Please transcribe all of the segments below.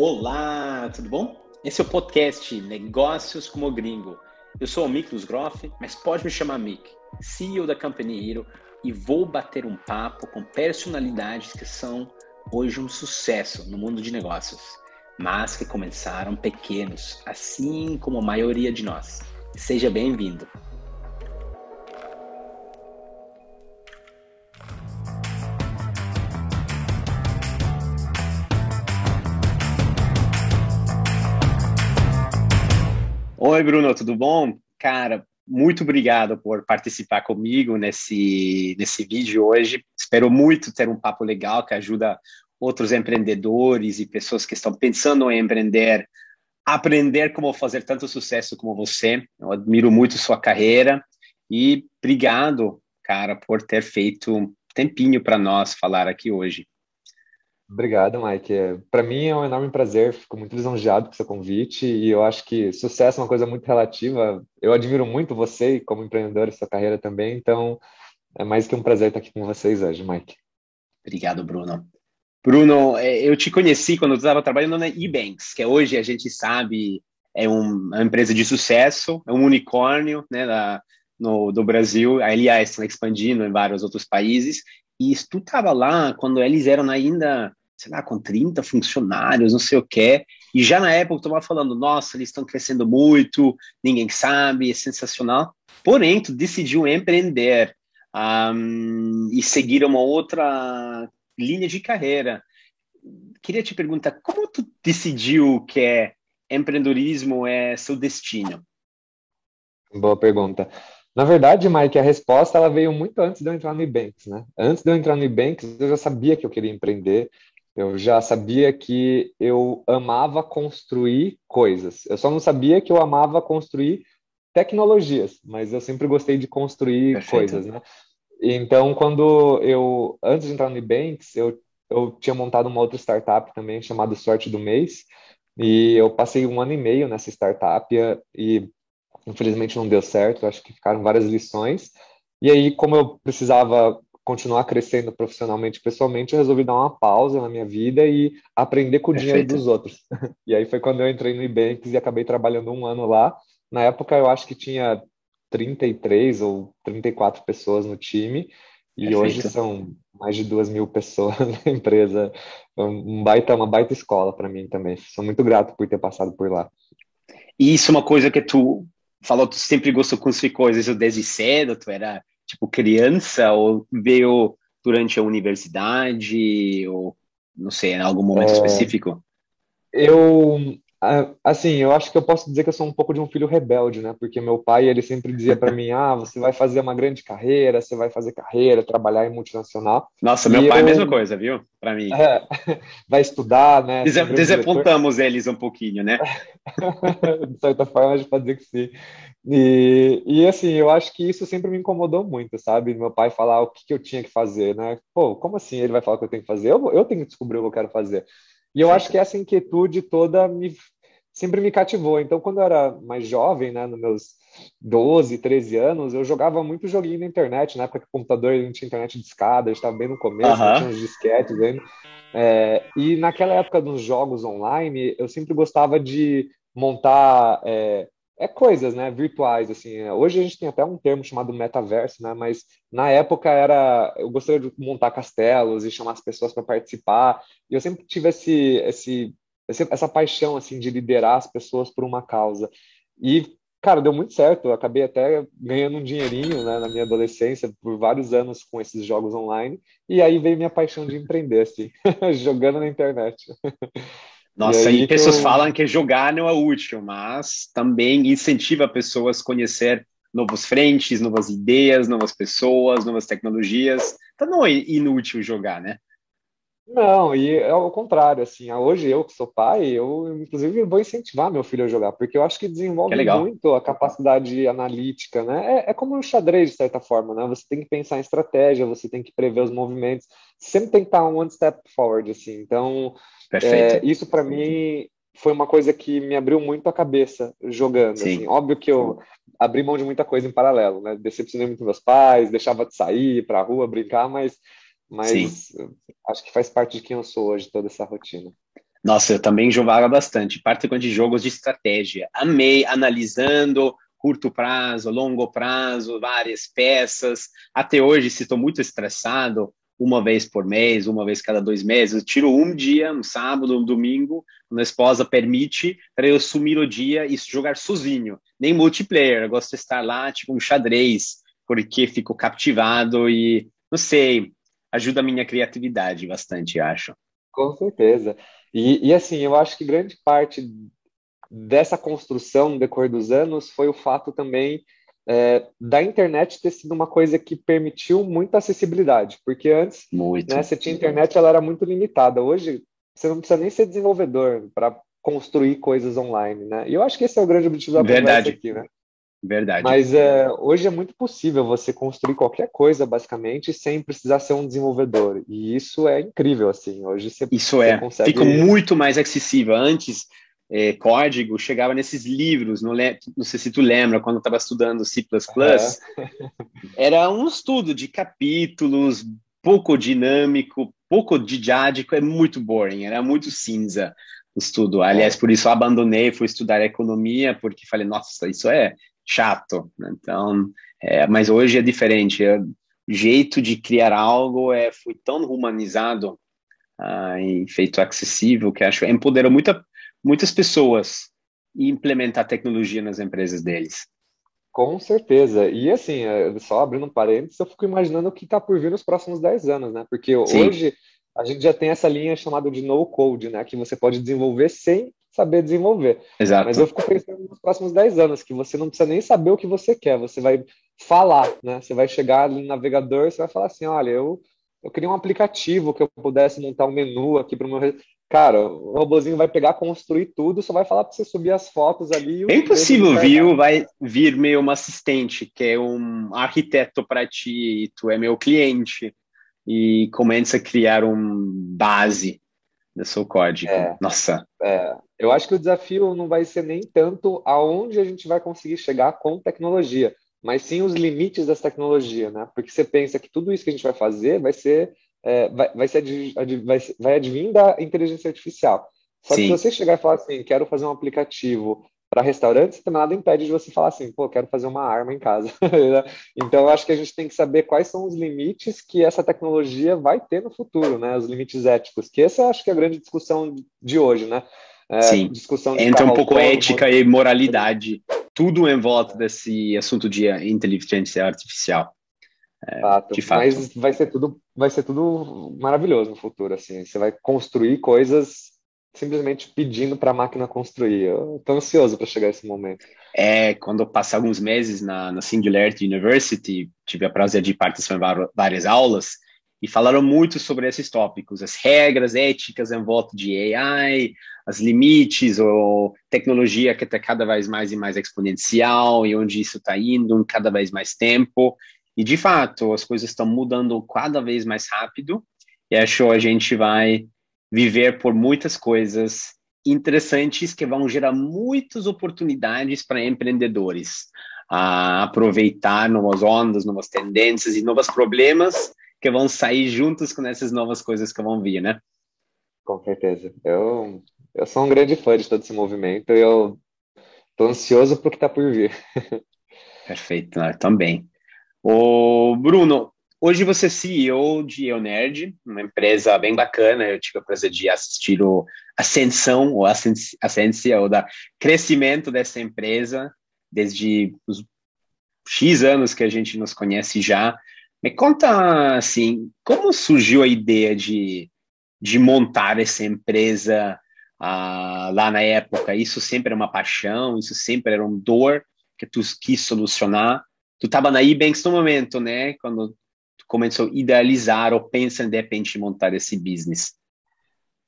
Olá, tudo bom? Esse é o podcast Negócios como Gringo. Eu sou o Miklos Groff, mas pode me chamar Mick, CEO da Company Hero, e vou bater um papo com personalidades que são hoje um sucesso no mundo de negócios, mas que começaram pequenos, assim como a maioria de nós. Seja bem-vindo. Oi, Bruno, tudo bom? Cara, muito obrigado por participar comigo nesse, nesse vídeo hoje. Espero muito ter um papo legal que ajuda outros empreendedores e pessoas que estão pensando em empreender a aprender como fazer tanto sucesso como você. Eu admiro muito sua carreira e obrigado, cara, por ter feito um tempinho para nós falar aqui hoje. Obrigado, Mike. É, Para mim é um enorme prazer, fico muito lisonjeado com seu convite e eu acho que sucesso é uma coisa muito relativa. Eu admiro muito você como empreendedor e sua carreira também, então é mais que um prazer estar aqui com vocês hoje, Mike. Obrigado, Bruno. Bruno, é, eu te conheci quando eu estava trabalhando na eBanks, que hoje a gente sabe é uma empresa de sucesso, é um unicórnio né, da, no, do Brasil, aliás, estão expandindo em vários outros países, e tu estava lá quando eles eram ainda sei lá, com 30 funcionários, não sei o quê. E já na época eu estava falando, nossa, eles estão crescendo muito, ninguém sabe, é sensacional. Porém, tu decidiu empreender um, e seguir uma outra linha de carreira. Queria te perguntar, como tu decidiu que é empreendedorismo é seu destino? Boa pergunta. Na verdade, Mike, a resposta ela veio muito antes de eu entrar no Ebanks, né? Antes de eu entrar no Ebanks, eu já sabia que eu queria empreender, eu já sabia que eu amava construir coisas. Eu só não sabia que eu amava construir tecnologias, mas eu sempre gostei de construir Perfeito. coisas, né? Então, quando eu, antes de entrar no Ebanks, eu, eu tinha montado uma outra startup também chamada Sorte do Mês, e eu passei um ano e meio nessa startup e infelizmente não deu certo, acho que ficaram várias lições. E aí, como eu precisava continuar crescendo profissionalmente, pessoalmente, eu resolvi dar uma pausa na minha vida e aprender com o Perfeito. dinheiro dos outros. E aí foi quando eu entrei no Ebanks e acabei trabalhando um ano lá. Na época eu acho que tinha 33 ou 34 pessoas no time e Perfeito. hoje são mais de duas mil pessoas na empresa. Um baita, uma baita escola para mim também. Sou muito grato por ter passado por lá. E isso é uma coisa que tu falou, tu sempre gostou de construir coisas desde cedo, tu era tipo criança ou veio durante a universidade ou não sei, em algum momento é, específico? Eu assim, eu acho que eu posso dizer que eu sou um pouco de um filho rebelde, né? Porque meu pai, ele sempre dizia para mim: "Ah, você vai fazer uma grande carreira, você vai fazer carreira, trabalhar em multinacional". Nossa, meu pai é eu... a mesma coisa, viu? Para mim. É, vai estudar, né? Desapontamos eles um pouquinho, né? de certa forma, a gente pode dizer que sim. E, e assim, eu acho que isso sempre me incomodou muito, sabe? Meu pai falar o que, que eu tinha que fazer, né? Pô, como assim ele vai falar o que eu tenho que fazer? Eu, eu tenho que descobrir o que eu quero fazer. E eu acho que essa inquietude toda me, sempre me cativou. Então, quando eu era mais jovem, né, nos meus 12, 13 anos, eu jogava muito joguinho na internet, na época que o computador não tinha internet de escada, estava bem no começo, uhum. tinha uns disquetes ainda. É, e naquela época dos jogos online, eu sempre gostava de montar é, é coisas, né, virtuais, assim. É, hoje a gente tem até um termo chamado metaverso, né, mas na época era, eu gostaria de montar castelos e chamar as pessoas para participar. E eu sempre tive esse, esse, essa paixão, assim, de liderar as pessoas por uma causa. E, cara, deu muito certo. Eu acabei até ganhando um dinheirinho, né, na minha adolescência, por vários anos com esses jogos online. E aí veio minha paixão de empreender, assim, jogando na internet. Nossa, e, e pessoas eu... falam que jogar não é útil, mas também incentiva pessoas a conhecer novos frentes, novas ideias, novas pessoas, novas tecnologias. Então não é inútil jogar, né? Não, e é ao contrário, assim, hoje eu que sou pai, eu inclusive vou incentivar meu filho a jogar, porque eu acho que desenvolve que muito a capacidade analítica, né? É, é como um xadrez, de certa forma, né? Você tem que pensar em estratégia, você tem que prever os movimentos, sempre tem que estar um one step forward, assim. Então, é, isso para mim foi uma coisa que me abriu muito a cabeça jogando. Assim. Óbvio que eu abri mão de muita coisa em paralelo, né? Decepcionei muito meus pais, deixava de sair para a rua brincar, mas, mas acho que faz parte de quem eu sou hoje, toda essa rotina. Nossa, eu também jogava bastante, particularmente de jogos de estratégia. Amei analisando curto prazo, longo prazo, várias peças. Até hoje, se estou muito estressado, uma vez por mês, uma vez cada dois meses, eu tiro um dia, um sábado, um domingo, quando a esposa permite, para eu sumir o dia e jogar sozinho. Nem multiplayer, eu gosto de estar lá, tipo um xadrez, porque fico captivado e, não sei, ajuda a minha criatividade bastante, acho. Com certeza. E, e assim, eu acho que grande parte dessa construção no decorrer dos anos foi o fato também é, da internet ter sido uma coisa que permitiu muita acessibilidade, porque antes muito. Né, você tinha internet, ela era muito limitada. Hoje, você não precisa nem ser desenvolvedor para construir coisas online, né? E eu acho que esse é o grande objetivo da Verdade. aqui, né? Verdade. Mas é, hoje é muito possível você construir qualquer coisa, basicamente, sem precisar ser um desenvolvedor. E isso é incrível, assim. Hoje você, isso você é. consegue... Fica muito mais acessível. Antes, é, código chegava nesses livros, não, não sei se tu lembra, quando estava estudando C++, era um estudo de capítulos, pouco dinâmico, pouco didático, é muito boring, era muito cinza o estudo. Aliás, por isso eu abandonei, fui estudar economia, porque falei, nossa, isso é chato. Então, é, mas hoje é diferente. É, o jeito de criar algo é foi tão humanizado ah, e feito acessível que acho empoderou muita, muitas pessoas e implementar tecnologia nas empresas deles. Com certeza. E assim, é, só abrindo um parênteses, eu fico imaginando o que está por vir nos próximos 10 anos, né? Porque Sim. hoje a gente já tem essa linha chamada de no code, né? Que você pode desenvolver sem saber desenvolver. Exato. Mas eu fico pensando nos próximos 10 anos, que você não precisa nem saber o que você quer, você vai falar, né? Você vai chegar ali no navegador, você vai falar assim, olha, eu, eu queria um aplicativo que eu pudesse montar um menu aqui para o meu... Cara, o robozinho vai pegar, construir tudo, só vai falar para você subir as fotos ali. É impossível, viu? Vai vir meio um assistente, que é um arquiteto para ti, e tu é meu cliente, e começa a criar um base do seu código. É, Nossa. É, eu acho que o desafio não vai ser nem tanto aonde a gente vai conseguir chegar com tecnologia, mas sim os limites das tecnologias, né? Porque você pensa que tudo isso que a gente vai fazer vai ser é, vai, vai, ser vai, vai advir da inteligência artificial. Só sim. que se você chegar e falar assim, quero fazer um aplicativo para restaurantes, nada impede de você falar assim, pô, quero fazer uma arma em casa. então, eu acho que a gente tem que saber quais são os limites que essa tecnologia vai ter no futuro, né? Os limites éticos, que essa acho que é a grande discussão de hoje, né? É, Sim, discussão entra um pouco ética e moralidade, tudo em volta desse assunto de inteligência artificial. É, fato. De fato. Mas vai ser tudo, vai ser tudo maravilhoso no futuro, assim. Você vai construir coisas simplesmente pedindo para a máquina construir. Eu estou ansioso para chegar esse momento. É, quando eu passei alguns meses na, na Singularity University, tive a prazer de participar em várias aulas, e falaram muito sobre esses tópicos, as regras éticas em volta de AI, as limites, ou tecnologia que está cada vez mais e mais exponencial, e onde isso está indo em cada vez mais tempo. E, de fato, as coisas estão mudando cada vez mais rápido, e acho que a gente vai viver por muitas coisas interessantes que vão gerar muitas oportunidades para empreendedores a aproveitar novas ondas, novas tendências e novos problemas que vão sair juntos com essas novas coisas que vão vir, né? Com certeza. Eu, eu sou um grande fã de todo esse movimento e eu estou ansioso para o que está por vir. Perfeito, né? também. O Bruno, Hoje você é CEO de EONerd, uma empresa bem bacana. Eu tive a prazer de assistir o ascensão, ou ascensão, ou da crescimento dessa empresa desde os X anos que a gente nos conhece já. Me conta, assim, como surgiu a ideia de, de montar essa empresa ah, lá na época? Isso sempre era uma paixão, isso sempre era uma dor que tu quis solucionar. Tu estava na Ebanks no momento, né? Quando começou a idealizar ou pensa de repente montar esse business?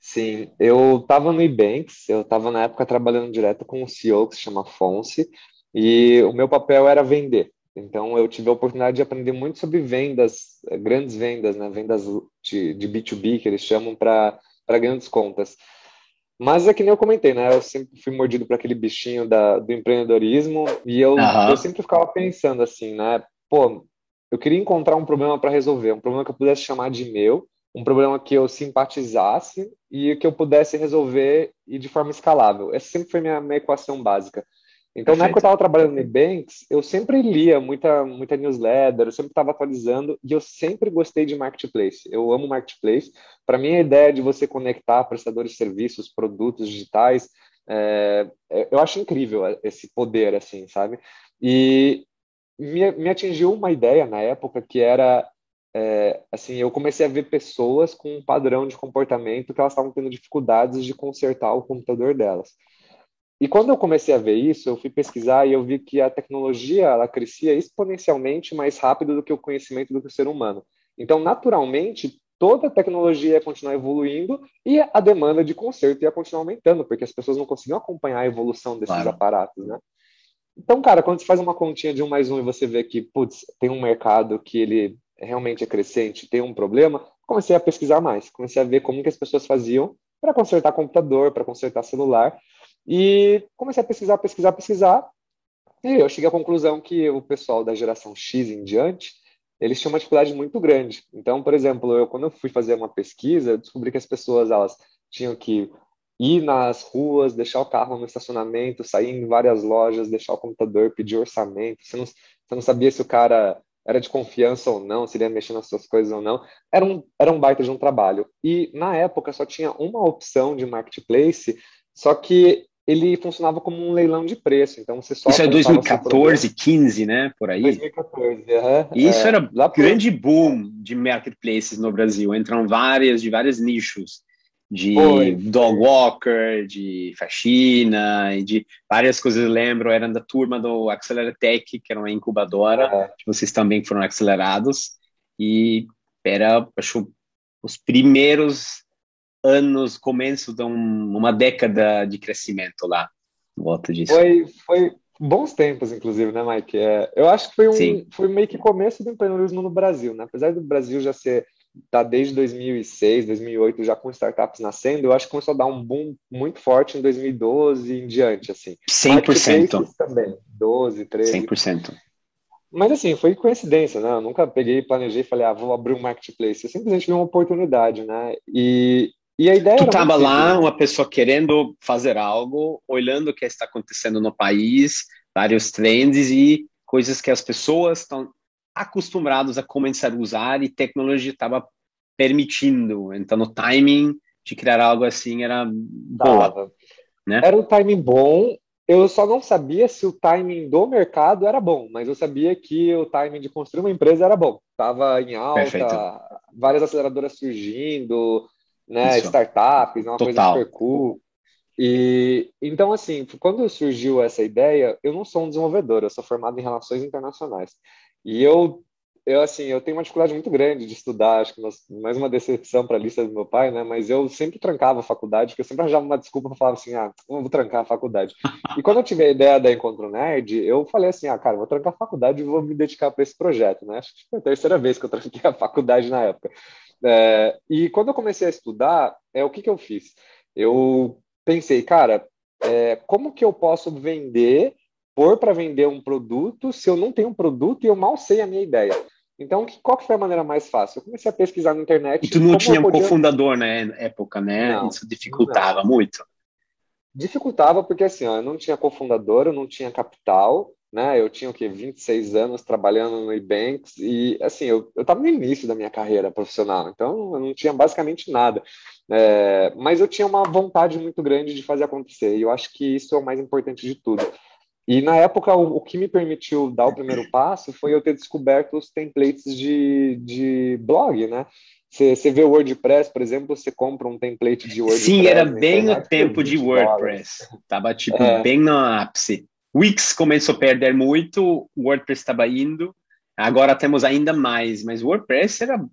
Sim, eu estava no Ebanks, eu estava na época trabalhando direto com um CEO que se chama Fonse, e o meu papel era vender. Então eu tive a oportunidade de aprender muito sobre vendas, grandes vendas, né? vendas de, de B2B que eles chamam para grandes contas. Mas é que nem eu comentei, né? Eu sempre fui mordido para aquele bichinho da, do empreendedorismo e eu, uhum. eu sempre ficava pensando assim, né? Pô, eu queria encontrar um problema para resolver, um problema que eu pudesse chamar de meu um problema que eu simpatizasse e que eu pudesse resolver e de forma escalável. Essa sempre foi minha, minha equação básica. Então, Perfeito. na época eu estava trabalhando no Ebanks, eu sempre lia muita, muita newsletter, eu sempre estava atualizando e eu sempre gostei de marketplace. Eu amo marketplace. Para mim, a ideia de você conectar prestadores de serviços, produtos digitais, é, é eu acho incrível esse poder, assim, sabe? E me, me atingiu uma ideia na época que era é, assim, eu comecei a ver pessoas com um padrão de comportamento que elas estavam tendo dificuldades de consertar o computador delas. E quando eu comecei a ver isso, eu fui pesquisar e eu vi que a tecnologia ela crescia exponencialmente mais rápido do que o conhecimento do que o ser humano. Então, naturalmente, toda a tecnologia ia continuar evoluindo e a demanda de conserto ia continuar aumentando, porque as pessoas não conseguiam acompanhar a evolução desses claro. aparatos, né? Então, cara, quando você faz uma continha de um mais um e você vê que, putz, tem um mercado que ele realmente é crescente, tem um problema, comecei a pesquisar mais, comecei a ver como que as pessoas faziam para consertar computador, para consertar celular, e comecei a pesquisar, pesquisar, pesquisar. E eu cheguei à conclusão que o pessoal da geração X em diante, eles tinham uma dificuldade muito grande. Então, por exemplo, eu quando eu fui fazer uma pesquisa, eu descobri que as pessoas elas tinham que ir nas ruas, deixar o carro no estacionamento, sair em várias lojas, deixar o computador, pedir orçamento. Você não, você não sabia se o cara era de confiança ou não, se ele ia mexer nas suas coisas ou não. Era um, era um baita de um trabalho. E na época só tinha uma opção de marketplace, só que ele funcionava como um leilão de preço. Então você só Isso é 2014, 15, né? Por aí. 2014, uhum. Isso é, era um grande boom de marketplaces no Brasil. Entram várias de vários nichos de Foi. dog walker, de faxina, e de várias coisas. Eu lembro, eram da turma do Acceleratech, que era uma incubadora, que vocês também foram acelerados. E era, acho, os primeiros anos, começo de um, uma década de crescimento lá, volta disso. Foi, foi bons tempos, inclusive, né, Mike? É, eu acho que foi, um, foi meio que começo do empreendedorismo no Brasil, né? Apesar do Brasil já ser tá desde 2006, 2008 já com startups nascendo, eu acho que começou a dar um boom muito forte em 2012 em diante, assim. 100%. Também, 12, 13. 100%. Mas assim, foi coincidência, né? Eu nunca peguei, planejei e falei, ah, vou abrir um marketplace. Eu simplesmente vi uma oportunidade, né? E, e a ideia tu estava lá, uma pessoa querendo fazer algo, olhando o que está acontecendo no país, vários trends e coisas que as pessoas estão acostumadas a começar a usar e tecnologia estava permitindo. Então, o timing de criar algo assim era boa. Né? Era um timing bom. Eu só não sabia se o timing do mercado era bom, mas eu sabia que o timing de construir uma empresa era bom. Estava em alta, Perfeito. várias aceleradoras surgindo, né? Isso. Startups, uma Total. coisa super cool. E então, assim, quando surgiu essa ideia, eu não sou um desenvolvedor, eu sou formado em relações internacionais. E eu, eu assim, eu tenho uma dificuldade muito grande de estudar, acho que mais uma decepção para a lista do meu pai, né? Mas eu sempre trancava a faculdade, porque eu sempre arranjava uma desculpa para falar assim, ah, não vou trancar a faculdade. E quando eu tive a ideia da Encontro Nerd, eu falei assim, ah, cara, vou trancar a faculdade e vou me dedicar para esse projeto, né? Acho que foi a terceira vez que eu tranquei a faculdade na época. É, e quando eu comecei a estudar, é o que, que eu fiz? Eu pensei, cara, é, como que eu posso vender, pôr para vender um produto se eu não tenho um produto e eu mal sei a minha ideia? Então, qual que foi a maneira mais fácil? Eu comecei a pesquisar na internet. E tu não tinha um podia... cofundador na época, né? Não, Isso dificultava não. muito. Dificultava porque, assim, ó, eu não tinha cofundador, eu não tinha capital, né? Eu tinha o quê? 26 anos trabalhando no Ebanks e assim, eu estava no início da minha carreira profissional, então eu não tinha basicamente nada. É, mas eu tinha uma vontade muito grande de fazer acontecer e eu acho que isso é o mais importante de tudo. E na época, o, o que me permitiu dar o primeiro passo foi eu ter descoberto os templates de, de blog, né? Você vê o WordPress, por exemplo, você compra um template de WordPress. Sim, era bem no tempo de WordPress. Tava tipo é. bem no ápice. Wix começou a perder muito, o WordPress estava indo, agora temos ainda mais, mas o WordPress era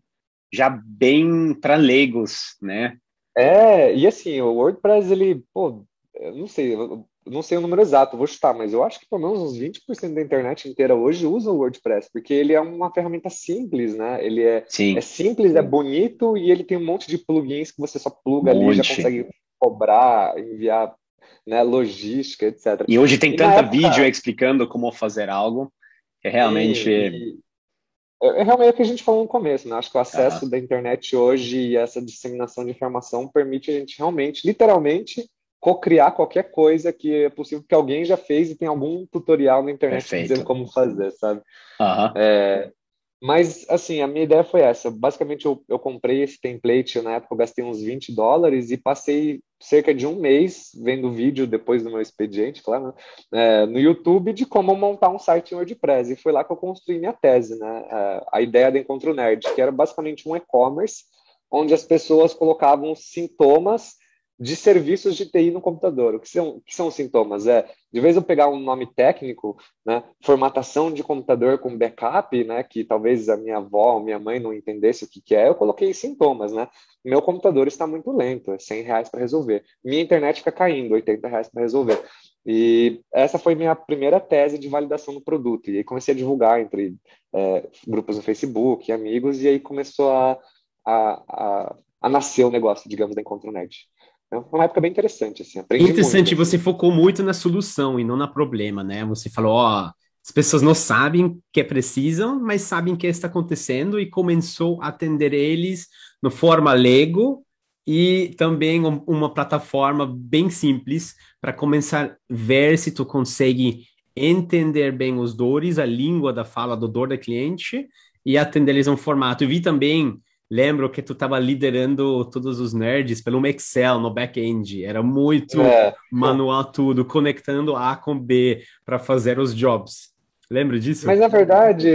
já bem para leigos, né? É, e assim, o WordPress, ele, pô, eu não sei, eu não sei o número exato, vou chutar, mas eu acho que pelo menos uns 20% da internet inteira hoje usa o WordPress, porque ele é uma ferramenta simples, né? Ele é, é simples, é bonito e ele tem um monte de plugins que você só pluga um ali, já consegue cobrar, enviar né, logística, etc. E hoje tem e tanta época... vídeo explicando como fazer algo, que realmente... E, é, é realmente o que a gente falou no começo, né? Acho que o acesso uhum. da internet hoje e essa disseminação de informação permite a gente realmente, literalmente, co-criar qualquer coisa que é possível que alguém já fez e tem algum tutorial na internet Perfeito. dizendo como fazer, sabe? Uhum. É, mas, assim, a minha ideia foi essa. Basicamente, eu, eu comprei esse template, na época eu gastei uns 20 dólares e passei cerca de um mês vendo vídeo depois do meu expediente, claro, né? é, no YouTube de como montar um site em WordPress. E foi lá que eu construí minha tese, né? É, a ideia do Encontro Nerd, que era basicamente um e-commerce onde as pessoas colocavam sintomas de serviços de TI no computador. O que são, que são os sintomas? É, de vez eu pegar um nome técnico, né, formatação de computador com backup, né, que talvez a minha avó ou minha mãe não entendesse o que, que é, eu coloquei sintomas, né? Meu computador está muito lento, é 100 reais para resolver. Minha internet fica caindo, 80 reais para resolver. E essa foi minha primeira tese de validação do produto. E aí comecei a divulgar entre é, grupos no Facebook, amigos, e aí começou a, a, a, a nascer o negócio, digamos, da Encontro Nerd. É uma época bem interessante, assim. Aprendi interessante, muito, assim. você focou muito na solução e não no problema, né? Você falou, ó, as pessoas não sabem que precisam, mas sabem que está acontecendo e começou a atender eles no forma Lego e também um, uma plataforma bem simples para começar a ver se tu consegue entender bem os dores, a língua da fala do dor da cliente e atender eles um formato. Eu vi também lembro que tu estava liderando todos os nerds pelo Excel no back-end. Era muito é. manual tudo, conectando A com B para fazer os jobs. Lembra disso? Mas na verdade,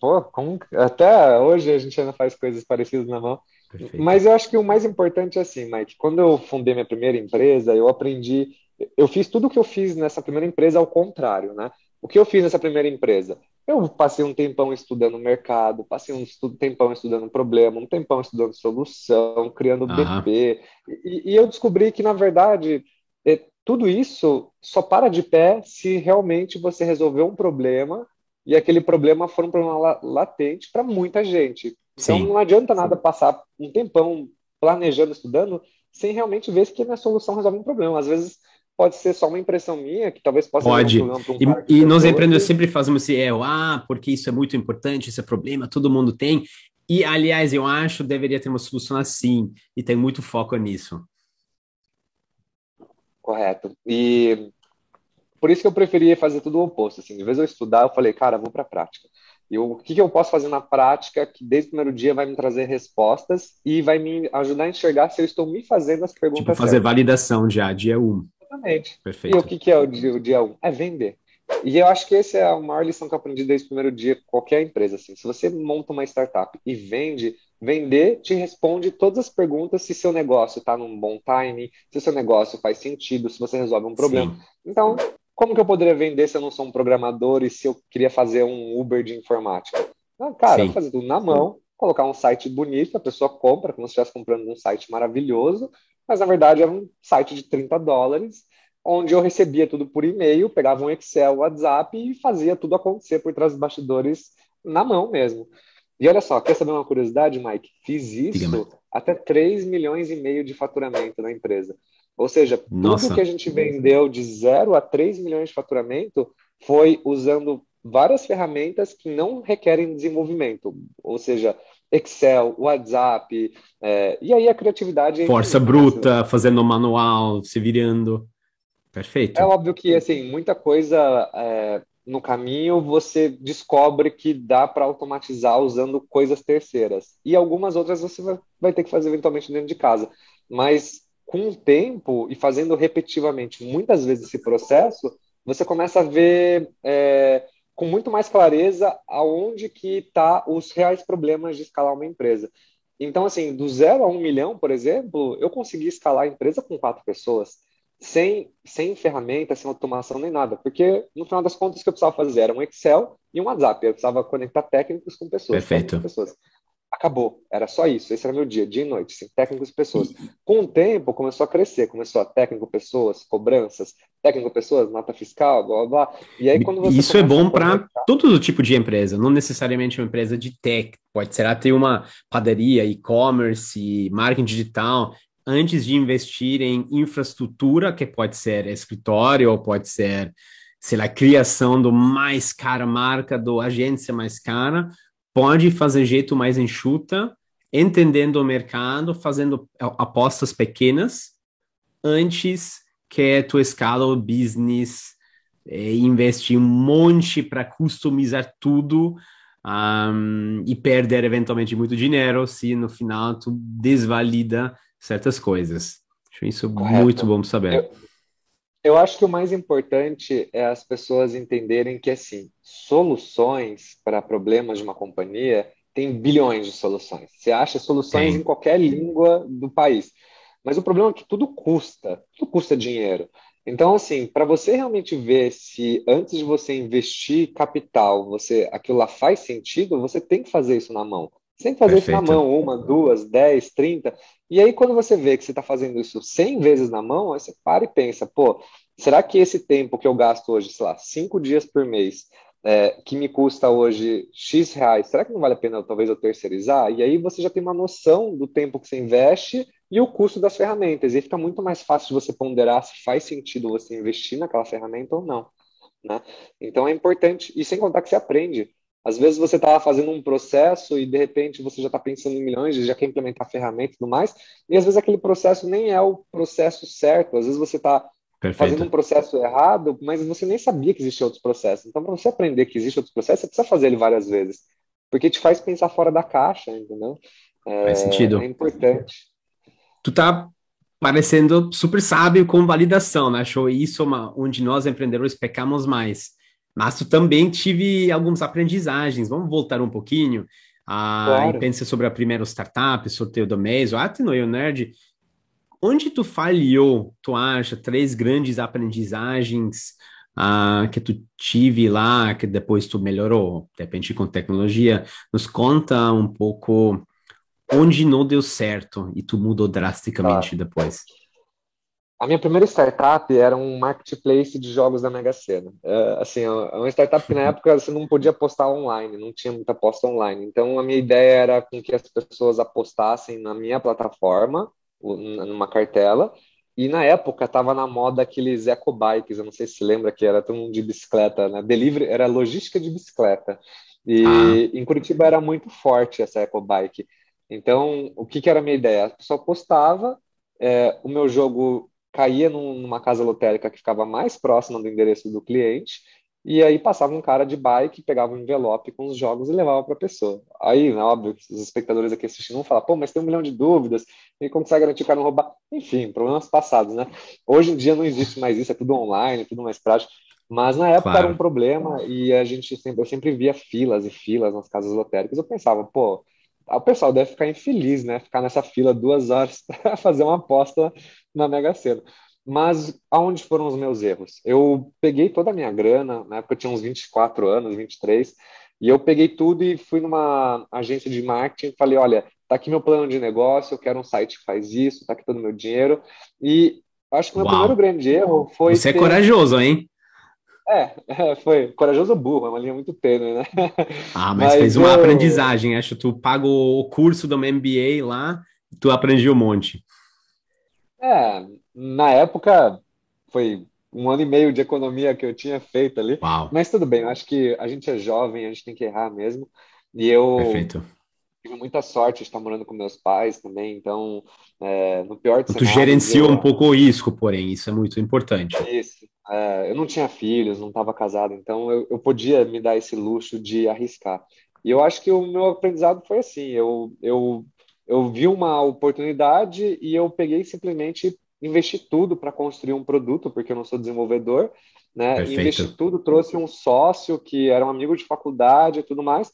pô, como, até hoje a gente ainda faz coisas parecidas na mão. Perfeito. Mas eu acho que o mais importante é assim, Mike. Quando eu fundei minha primeira empresa, eu aprendi. Eu fiz tudo o que eu fiz nessa primeira empresa ao contrário, né? O que eu fiz nessa primeira empresa? Eu passei um tempão estudando mercado, passei um estudo, tempão estudando problema, um tempão estudando solução, criando uhum. BP, e, e, eu descobri que, na verdade, é, tudo isso só para de pé se realmente você resolver um problema e aquele problema for um problema latente para muita gente. Então, Sim. não adianta nada passar um tempão planejando, estudando, sem realmente ver se a minha solução resolve um problema. Às vezes pode ser só uma impressão minha, que talvez possa pode. Um um e, e nós empreendedores sempre fazemos esse é, ah, porque isso é muito importante, esse é problema, todo mundo tem. E, aliás, eu acho que deveria ter uma solução assim, e tem muito foco nisso. Correto. E por isso que eu preferia fazer tudo o oposto. Assim, de vez eu estudar, eu falei, cara, vou para a prática. E o que, que eu posso fazer na prática que desde o primeiro dia vai me trazer respostas e vai me ajudar a enxergar se eu estou me fazendo as perguntas Tipo, fazer certas. validação já, dia 1. Um. Exatamente. Perfeito. E o que, que é o dia, o dia um? É vender. E eu acho que essa é a maior lição que eu aprendi desde o primeiro dia qualquer empresa. Assim. Se você monta uma startup e vende, vender te responde todas as perguntas se seu negócio está num bom time, se seu negócio faz sentido, se você resolve um problema. Sim. Então, como que eu poderia vender se eu não sou um programador e se eu queria fazer um Uber de informática? Ah, cara, Sim. fazer tudo na mão, colocar um site bonito, a pessoa compra, como se estivesse comprando um site maravilhoso, mas na verdade era um site de 30 dólares, onde eu recebia tudo por e-mail, pegava um Excel, WhatsApp e fazia tudo acontecer por trás dos bastidores na mão mesmo. E olha só, quer saber uma curiosidade, Mike? Fiz isso até 3 milhões e meio de faturamento na empresa. Ou seja, Nossa. tudo que a gente vendeu de 0 a 3 milhões de faturamento foi usando várias ferramentas que não requerem desenvolvimento. Ou seja, Excel, WhatsApp, é, e aí a criatividade... Força bruta, fazendo manual, se virando. Perfeito. É óbvio que, assim, muita coisa é, no caminho você descobre que dá para automatizar usando coisas terceiras. E algumas outras você vai ter que fazer eventualmente dentro de casa. Mas com o tempo e fazendo repetitivamente muitas vezes esse processo, você começa a ver... É, com muito mais clareza aonde que está os reais problemas de escalar uma empresa. Então, assim, do zero a um milhão, por exemplo, eu consegui escalar a empresa com quatro pessoas, sem, sem ferramenta, sem automação nem nada, porque no final das contas o que eu precisava fazer era um Excel e um WhatsApp, eu precisava conectar técnicos com pessoas. Perfeito. Com pessoas. Acabou, era só isso, esse era meu dia, dia e noite, assim, técnicos e pessoas. Com o tempo, começou a crescer, começou a técnico, pessoas, cobranças, técnico, pessoas, nota fiscal, blá, blá, blá. E aí, quando você Isso é bom para todo tipo de empresa, não necessariamente uma empresa de tech, pode ser até uma padaria, e-commerce, marketing digital, antes de investir em infraestrutura, que pode ser escritório, ou pode ser, sei lá, criação do mais cara marca, do agência mais cara, pode fazer jeito mais enxuta, entendendo o mercado, fazendo apostas pequenas, antes que tu escala o business, é, investir um monte para customizar tudo um, e perder eventualmente muito dinheiro se no final tu desvalida certas coisas. Acho isso Correto. muito bom saber. Eu, eu acho que o mais importante é as pessoas entenderem que, assim, soluções para problemas de uma companhia tem bilhões de soluções. Você acha soluções Sim. em qualquer língua do país. Mas o problema é que tudo custa, tudo custa dinheiro. Então, assim, para você realmente ver se antes de você investir capital, você aquilo lá faz sentido, você tem que fazer isso na mão. Você tem que fazer Perfeito. isso na mão, uma, duas, dez, trinta. E aí, quando você vê que você está fazendo isso cem vezes na mão, aí você para e pensa, pô, será que esse tempo que eu gasto hoje, sei lá, cinco dias por mês, é, que me custa hoje X reais, será que não vale a pena talvez eu terceirizar? E aí você já tem uma noção do tempo que você investe e o custo das ferramentas. E fica muito mais fácil de você ponderar se faz sentido você investir naquela ferramenta ou não. Né? Então é importante, e sem contar que você aprende. Às vezes você está fazendo um processo e de repente você já está pensando em milhões, já quer implementar ferramenta e tudo mais, e às vezes aquele processo nem é o processo certo, às vezes você está fazendo um processo errado, mas você nem sabia que existiam outros processos. Então, para você aprender que existem outros processos, você precisa fazer ele várias vezes, porque te faz pensar fora da caixa, entendeu? É, Faz sentido. É importante. Tu tá parecendo super sábio com validação, né? Achou isso uma, onde nós empreendedores pecamos mais. Mas tu também tive algumas aprendizagens. Vamos voltar um pouquinho ah, claro. e pensa sobre a primeira startup, sorteio do mês, o Atino e o Nerd. Onde tu falhou, tu acha, três grandes aprendizagens ah, que tu tive lá, que depois tu melhorou, de repente com tecnologia? Nos conta um pouco onde não deu certo e tu mudou drasticamente tá. depois. A minha primeira startup era um marketplace de jogos da Mega Sena. É, assim, é uma startup que na época você não podia apostar online, não tinha muita aposta online. Então a minha ideia era com que as pessoas apostassem na minha plataforma, numa cartela. E na época estava na moda aqueles ecobikes, eu não sei se lembra que era tão de bicicleta, né? Delivery era logística de bicicleta. E ah. em Curitiba era muito forte essa ecobike. Então, o que, que era a minha ideia? A pessoa postava, é, o meu jogo caía num, numa casa lotérica que ficava mais próxima do endereço do cliente, e aí passava um cara de bike, pegava um envelope com os jogos e levava para a pessoa. Aí, né, óbvio, os espectadores aqui assistindo vão falar, pô, mas tem um milhão de dúvidas, e como você vai garantir que o cara não roubar? Enfim, problemas passados, né? Hoje em dia não existe mais isso, é tudo online, tudo mais prático. Mas na época claro. era um problema e a gente sempre, eu sempre via filas e filas nas casas lotéricas. Eu pensava, pô, o pessoal deve ficar infeliz, né? Ficar nessa fila duas horas para fazer uma aposta na Mega Sena. Mas aonde foram os meus erros? Eu peguei toda a minha grana, na época eu tinha uns 24 anos, 23, e eu peguei tudo e fui numa agência de marketing e falei: olha, tá aqui meu plano de negócio, eu quero um site que faz isso, tá aqui todo o meu dinheiro. E acho que o meu Uau. primeiro grande erro foi. Você é ter... é corajoso, hein? É, é, foi corajoso burro, é uma linha muito tênue, né? Ah, mas, mas fez uma eu... aprendizagem, acho tu pagou o curso do MBA lá, tu aprendeu um monte. É, na época foi um ano e meio de economia que eu tinha feito ali, Uau. mas tudo bem, eu acho que a gente é jovem, a gente tem que errar mesmo, e eu Perfeito. tive muita sorte de estar morando com meus pais também, então, é, no pior de Tu gerenciou eu... um pouco o risco, porém, isso é muito importante. Isso, é, eu não tinha filhos, não estava casado, então eu, eu podia me dar esse luxo de arriscar. E eu acho que o meu aprendizado foi assim: eu, eu, eu vi uma oportunidade e eu peguei simplesmente investi tudo para construir um produto, porque eu não sou desenvolvedor, né? Perfeito. Investi tudo, trouxe um sócio que era um amigo de faculdade e tudo mais.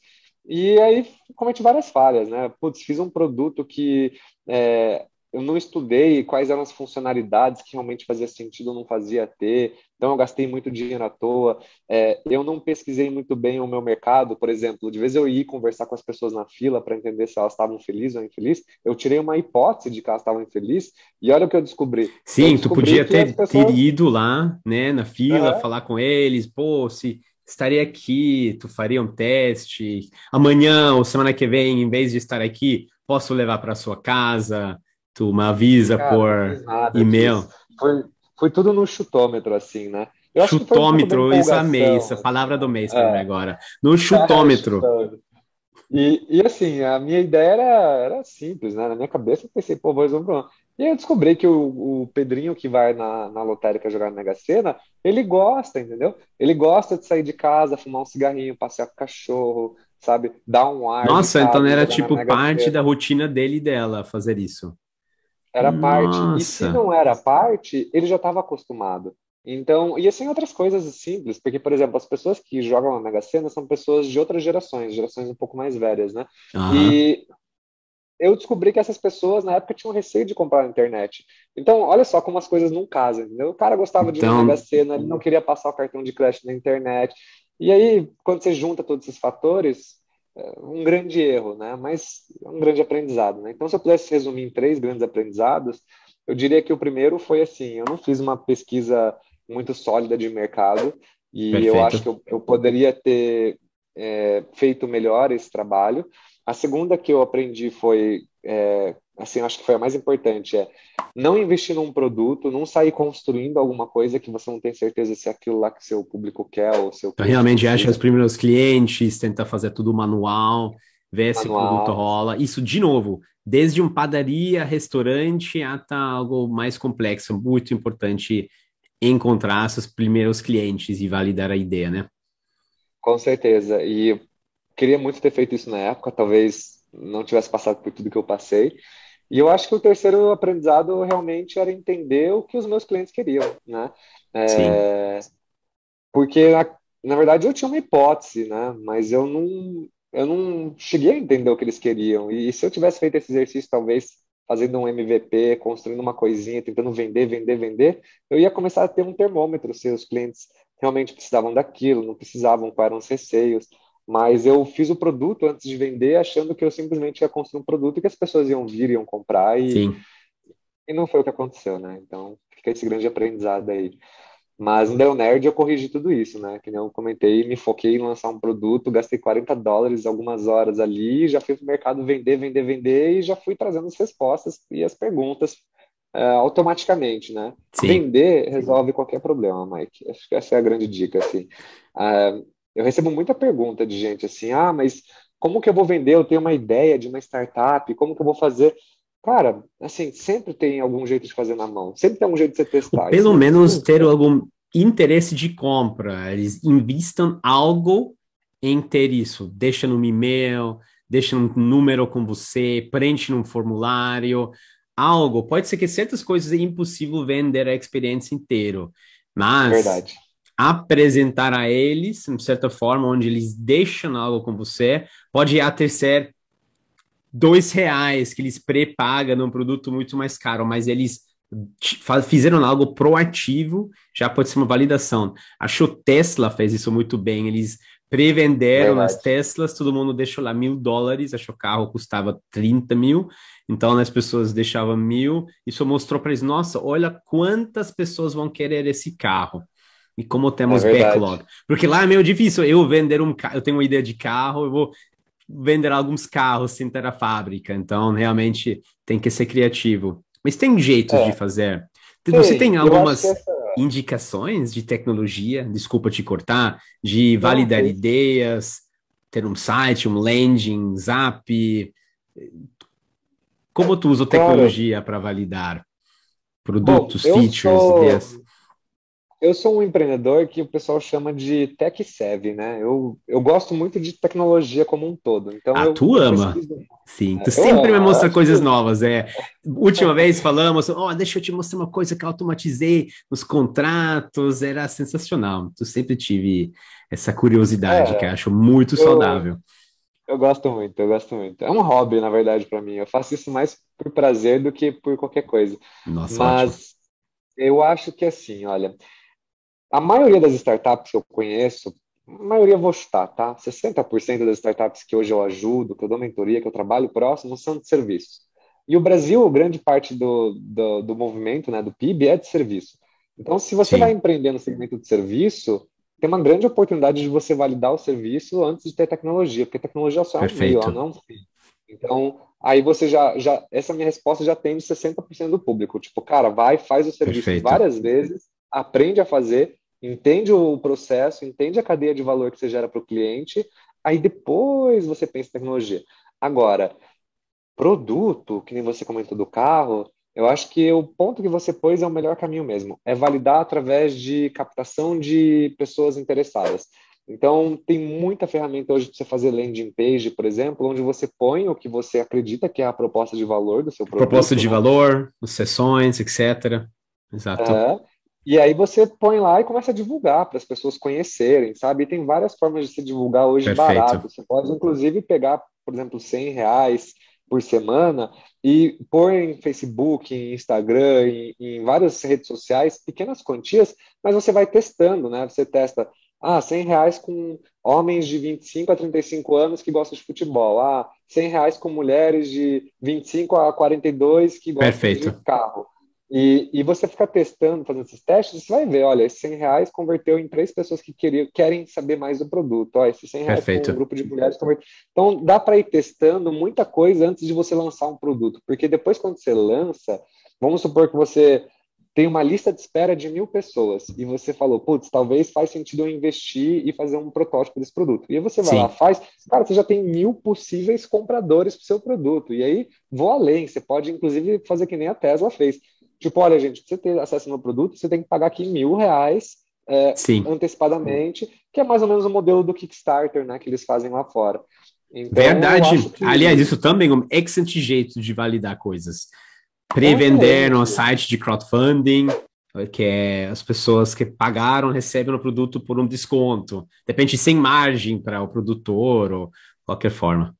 E aí cometi várias falhas, né? Putz, fiz um produto que é, eu não estudei quais eram as funcionalidades que realmente fazia sentido ou não fazia ter, então eu gastei muito dinheiro à toa. É, eu não pesquisei muito bem o meu mercado, por exemplo, de vez eu ia conversar com as pessoas na fila para entender se elas estavam felizes ou infelizes, eu tirei uma hipótese de que elas estavam infelizes, e olha o que eu descobri. Sim, eu descobri tu podia ter, pessoas... ter, ido lá, né, na fila, uhum. falar com eles, pô, se estaria aqui, tu faria um teste, amanhã ou semana que vem, em vez de estar aqui, posso levar para sua casa, Tu me avisa Cara, por e-mail. Foi, foi tudo no chutômetro, assim, né? Eu chutômetro, um isso amei, essa palavra do mês é. agora. No chutômetro. E, e assim, a minha ideia era, era simples, né? Na minha cabeça eu pensei, pô, vou resolver um. E aí eu descobri que o, o Pedrinho que vai na, na lotérica jogar na Mega Sena, ele gosta, entendeu? Ele gosta de sair de casa, fumar um cigarrinho, passear com o cachorro, sabe? Dar um ar. Nossa, então era tipo parte da rotina dele e dela fazer isso. Era parte. E se não era parte, ele já estava acostumado. Então, e assim outras coisas simples, porque, por exemplo, as pessoas que jogam na Mega Sena são pessoas de outras gerações, gerações um pouco mais velhas, né? Uhum. E eu descobri que essas pessoas na época tinham receio de comprar na internet. Então, olha só como as coisas não casam, entendeu? O cara gostava então... de uma Mega Sena, ele não queria passar o cartão de crédito na internet. E aí, quando você junta todos esses fatores, um grande erro, né? Mas é um grande aprendizado, né? Então, se eu pudesse resumir em três grandes aprendizados, eu diria que o primeiro foi assim: eu não fiz uma pesquisa muito sólida de mercado e Perfeito. eu acho que eu, eu poderia ter é, feito melhor esse trabalho. A segunda que eu aprendi foi, é, assim, acho que foi a mais importante, é não investir num produto, não sair construindo alguma coisa que você não tem certeza se é aquilo lá que seu público quer ou seu então, realmente acha os primeiros clientes, tenta fazer tudo manual, ver manual. se o produto rola. Isso, de novo, desde um padaria, restaurante, até algo mais complexo, muito importante encontrar seus primeiros clientes e validar a ideia, né? Com certeza. E queria muito ter feito isso na época, talvez não tivesse passado por tudo que eu passei. E eu acho que o terceiro aprendizado realmente era entender o que os meus clientes queriam, né? É, porque, na, na verdade, eu tinha uma hipótese, né? Mas eu não, eu não cheguei a entender o que eles queriam. E se eu tivesse feito esse exercício, talvez fazendo um MVP, construindo uma coisinha, tentando vender, vender, vender, eu ia começar a ter um termômetro se os clientes realmente precisavam daquilo, não precisavam, quais eram os receios. Mas eu fiz o produto antes de vender, achando que eu simplesmente ia construir um produto que as pessoas iam vir, iam comprar, e, Sim. e não foi o que aconteceu, né? Então, fica esse grande aprendizado aí. Mas no Dell Nerd eu corrigi tudo isso, né? Que nem eu comentei, me foquei em lançar um produto, gastei 40 dólares algumas horas ali, já fui para o mercado vender, vender, vender e já fui trazendo as respostas e as perguntas uh, automaticamente, né? Sim. Vender resolve qualquer problema, Mike. Acho que essa é a grande dica, assim. Uh, eu recebo muita pergunta de gente assim, ah, mas como que eu vou vender? Eu tenho uma ideia de uma startup, como que eu vou fazer? Cara, assim, sempre tem algum jeito de fazer na mão, sempre tem um jeito de você testar. Pelo menos ter algum interesse de compra, eles investam algo em ter isso, deixa no e-mail, deixa um número com você, preenche num formulário, algo. Pode ser que certas coisas é impossível vender a experiência inteira, mas Verdade. Apresentar a eles, de certa forma, onde eles deixam algo com você, pode até ser dois reais que eles pré-pagam num produto muito mais caro, mas eles fizeram algo proativo, já pode ser uma validação. Acho que Tesla fez isso muito bem, eles pré-venderam as Teslas, todo mundo deixou lá mil dólares, acho que o carro custava 30 mil, então as pessoas deixavam mil, isso mostrou para eles, nossa, olha quantas pessoas vão querer esse carro. E como temos é backlog. Porque lá é meio difícil eu vender um carro, eu tenho uma ideia de carro, eu vou vender alguns carros sem ter a fábrica. Então, realmente tem que ser criativo. Mas tem jeitos é. de fazer. Você tem algumas essa... indicações de tecnologia, desculpa te cortar, de validar Não, ideias, ter um site, um landing, zap? Como tu usa tecnologia para validar produtos, Bom, features, sou... ideias? Eu sou um empreendedor que o pessoal chama de tech savvy, né? Eu, eu gosto muito de tecnologia como um todo. Então ah, eu, tu ama? Sim, tu eu sempre amo, me mostra coisas que... novas. É. Última vez falamos, ó, oh, deixa eu te mostrar uma coisa que eu automatizei nos contratos, era sensacional. Tu sempre tive essa curiosidade é, que eu acho muito saudável. Eu gosto muito, eu gosto muito. É um hobby, na verdade, para mim. Eu faço isso mais por prazer do que por qualquer coisa. Nossa, Mas ótimo. eu acho que assim, olha, a maioria das startups que eu conheço, a maioria eu vou chutar, tá? 60% das startups que hoje eu ajudo, que eu dou mentoria, que eu trabalho próximo, são de serviço. E o Brasil, grande parte do, do, do movimento, né, do PIB, é de serviço. Então, se você Sim. vai empreender no segmento de serviço, tem uma grande oportunidade de você validar o serviço antes de ter tecnologia, porque tecnologia só é um meio, não é um fim. Então, aí você já, já, essa minha resposta já tem 60% do público. Tipo, cara, vai, faz o serviço Perfeito. várias vezes, aprende a fazer, entende o processo, entende a cadeia de valor que você gera para o cliente aí depois você pensa em tecnologia. Agora, produto, que nem você comentou do carro, eu acho que o ponto que você pôs é o melhor caminho mesmo. É validar através de captação de pessoas interessadas. Então, tem muita ferramenta hoje para você fazer landing page, por exemplo, onde você põe o que você acredita que é a proposta de valor do seu produto. Proposta de né? valor, sessões, etc. Exato. É, e aí você põe lá e começa a divulgar para as pessoas conhecerem, sabe? E tem várias formas de se divulgar hoje Perfeito. barato. Você pode, inclusive, pegar, por exemplo, 100 reais por semana e pôr em Facebook, em Instagram, em, em várias redes sociais, pequenas quantias, mas você vai testando, né? Você testa ah, 100 reais com homens de 25 a 35 anos que gostam de futebol. Ah, 100 reais com mulheres de 25 a 42 que gostam Perfeito. de carro. E, e você fica testando, fazendo esses testes, você vai ver, olha, esses 100 reais converteu em três pessoas que queriam, querem saber mais do produto. Ó, esses 100 reais com um grupo de mulheres converteu. Então, dá para ir testando muita coisa antes de você lançar um produto. Porque depois, quando você lança, vamos supor que você tem uma lista de espera de mil pessoas e você falou, putz, talvez faz sentido eu investir e fazer um protótipo desse produto. E aí você vai Sim. lá, faz, cara, você já tem mil possíveis compradores para o seu produto. E aí, vou além, você pode inclusive fazer que nem a Tesla fez. Tipo, olha, gente, para você ter acesso ao meu produto, você tem que pagar aqui mil reais é, antecipadamente, que é mais ou menos o modelo do Kickstarter, né, que eles fazem lá fora. Então, Verdade. Que... Aliás, isso também é um excelente jeito de validar coisas pré-vender no site de crowdfunding, que é as pessoas que pagaram recebem o produto por um desconto. Depende sem margem para o produtor ou qualquer forma.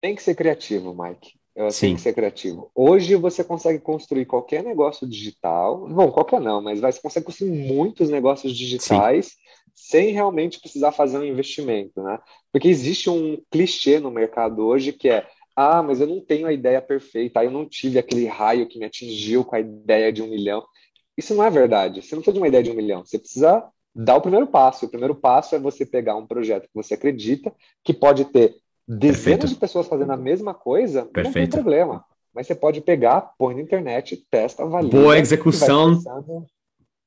Tem que ser criativo, Mike. Sim. Tem que ser criativo. Hoje você consegue construir qualquer negócio digital. Bom, qualquer não, mas você consegue construir muitos negócios digitais Sim. sem realmente precisar fazer um investimento, né? Porque existe um clichê no mercado hoje que é ah, mas eu não tenho a ideia perfeita, eu não tive aquele raio que me atingiu com a ideia de um milhão. Isso não é verdade. Você não precisa de uma ideia de um milhão. Você precisa dar o primeiro passo. O primeiro passo é você pegar um projeto que você acredita, que pode ter dezenas Perfeito. de pessoas fazendo a mesma coisa, Perfeito. não tem problema. Mas você pode pegar, põe na internet, testa, avalia. Boa execução.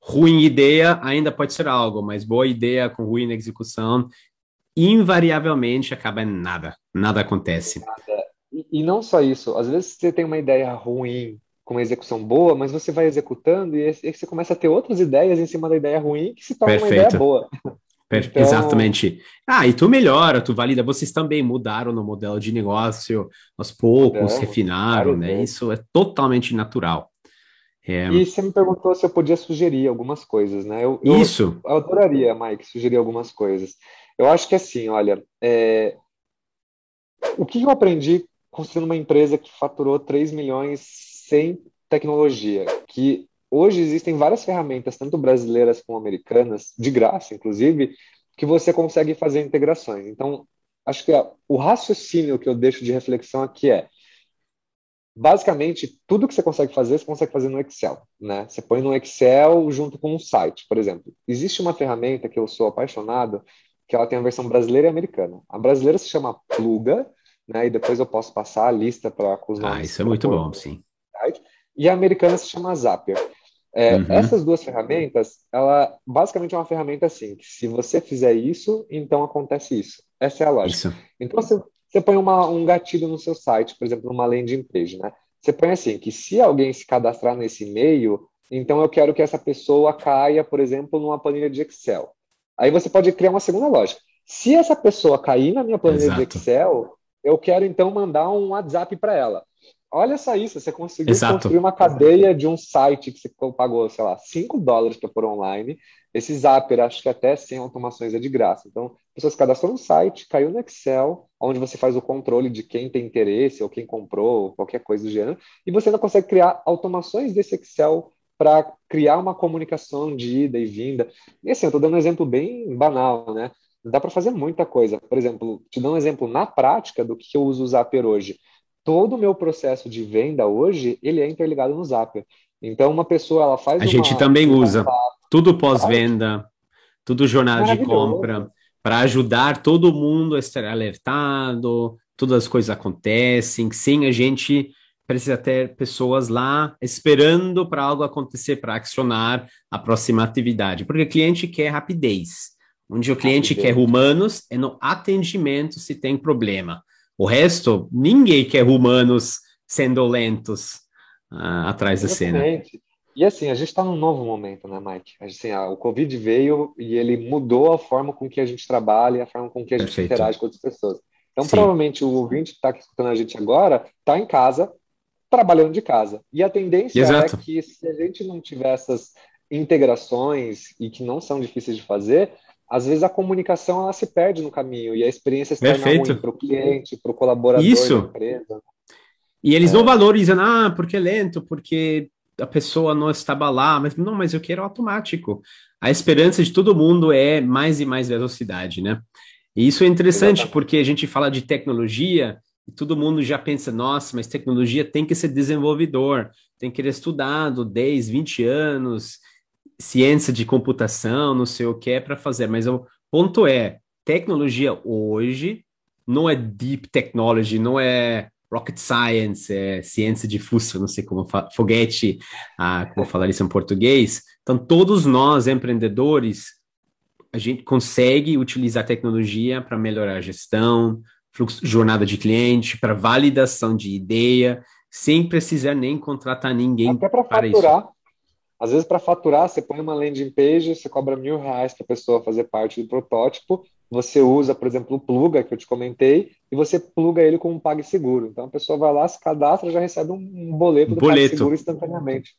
Ruim ideia ainda pode ser algo, mas boa ideia com ruim execução invariavelmente acaba em nada. Nada acontece. Nada. E, não só isso, às vezes você tem uma ideia ruim com uma execução boa, mas você vai executando e, e você começa a ter outras ideias em cima da ideia ruim que se torna Perfeito. uma ideia boa. Então... Exatamente. Ah, e tu melhora, tu valida. Vocês também mudaram no modelo de negócio aos poucos, refinaram, né? Isso é totalmente natural. É... E você me perguntou se eu podia sugerir algumas coisas, né? Eu, Isso. Eu, eu adoraria, Mike, sugerir algumas coisas. Eu acho que assim, olha, é... o que eu aprendi construindo uma empresa que faturou 3 milhões sem tecnologia, que hoje existem várias ferramentas, tanto brasileiras como americanas, de graça, inclusive, que você consegue fazer integrações. Então, acho que o raciocínio que eu deixo de reflexão aqui é, basicamente, tudo que você consegue fazer, você consegue fazer no Excel, né? Você põe no Excel junto com um site, por exemplo. Existe uma ferramenta que eu sou apaixonado, que ela tem a versão brasileira e americana. A brasileira se chama Pluga, né? E depois eu posso passar a lista para os nomes. Ah, isso é muito bom, sim. E a americana se chama Zapier. É, uhum. Essas duas ferramentas, ela basicamente é uma ferramenta assim, que se você fizer isso, então acontece isso. Essa é a lógica. Isso. Então você, você põe uma, um gatilho no seu site, por exemplo, numa landing page, né? Você põe assim, que se alguém se cadastrar nesse e-mail, então eu quero que essa pessoa caia, por exemplo, numa planilha de Excel. Aí você pode criar uma segunda lógica. Se essa pessoa cair na minha planilha Exato. de Excel, eu quero então mandar um WhatsApp para ela. Olha só isso, você conseguiu Exato. construir uma cadeia de um site que você pagou, sei lá, 5 dólares para pôr online. Esse Zapper, acho que até sem automações é de graça. Então, se cadastrou no site, caiu no Excel, onde você faz o controle de quem tem interesse ou quem comprou, qualquer coisa do gênero, e você ainda consegue criar automações desse Excel para criar uma comunicação de ida e vinda. E assim, eu estou dando um exemplo bem banal, né? Dá para fazer muita coisa. Por exemplo, te dou um exemplo na prática do que eu uso o Zapier hoje. Todo o meu processo de venda hoje, ele é interligado no Zapier. Então, uma pessoa, ela faz A gente também usa. Tudo pós-venda, tudo jornada de compra, para ajudar todo mundo a estar alertado, todas as coisas acontecem, sem a gente precisa ter pessoas lá esperando para algo acontecer, para acionar a próxima atividade, porque o cliente quer rapidez. onde o cliente quer humanos e no atendimento se tem problema. O resto, ninguém quer humanos sendo lentos uh, atrás Exatamente. da cena. E assim, a gente está num novo momento, né, Mike? Assim, o Covid veio e ele mudou a forma com que a gente trabalha e a forma com que a gente Perfeito. interage com outras pessoas. Então, Sim. provavelmente, o ouvinte que está escutando a gente agora está em casa, trabalhando de casa. E a tendência é Exato. é que se a gente não tiver essas integrações e que não são difíceis de fazer, às vezes a comunicação ela se perde no caminho e a experiência se torna ruim para o cliente, para o colaborador Isso. da empresa. E eles é. não valorizam, ah, porque é lento, porque a pessoa não estava lá, mas não, mas eu quero automático. A esperança de todo mundo é mais e mais velocidade, né? E isso é interessante Exatamente. porque a gente fala de tecnologia e todo mundo já pensa, nossa, mas tecnologia tem que ser desenvolvedor, tem que ser estudado 10, 20 anos, ciência de computação, não sei o que é para fazer. Mas o ponto é, tecnologia hoje não é deep technology, não é rocket science, é ciência de fússil, não sei como, foguete, ah, como falar isso em português. Então, todos nós, empreendedores, a gente consegue utilizar tecnologia para melhorar a gestão, fluxo, jornada de cliente, para validação de ideia, sem precisar nem contratar ninguém Até para faturar. Isso. Às vezes, para faturar, você põe uma landing page, você cobra mil reais para a pessoa fazer parte do protótipo, você usa, por exemplo, o Pluga, que eu te comentei, e você pluga ele com um PagSeguro. Então, a pessoa vai lá, se cadastra, já recebe um boleto do boleto. PagSeguro instantaneamente.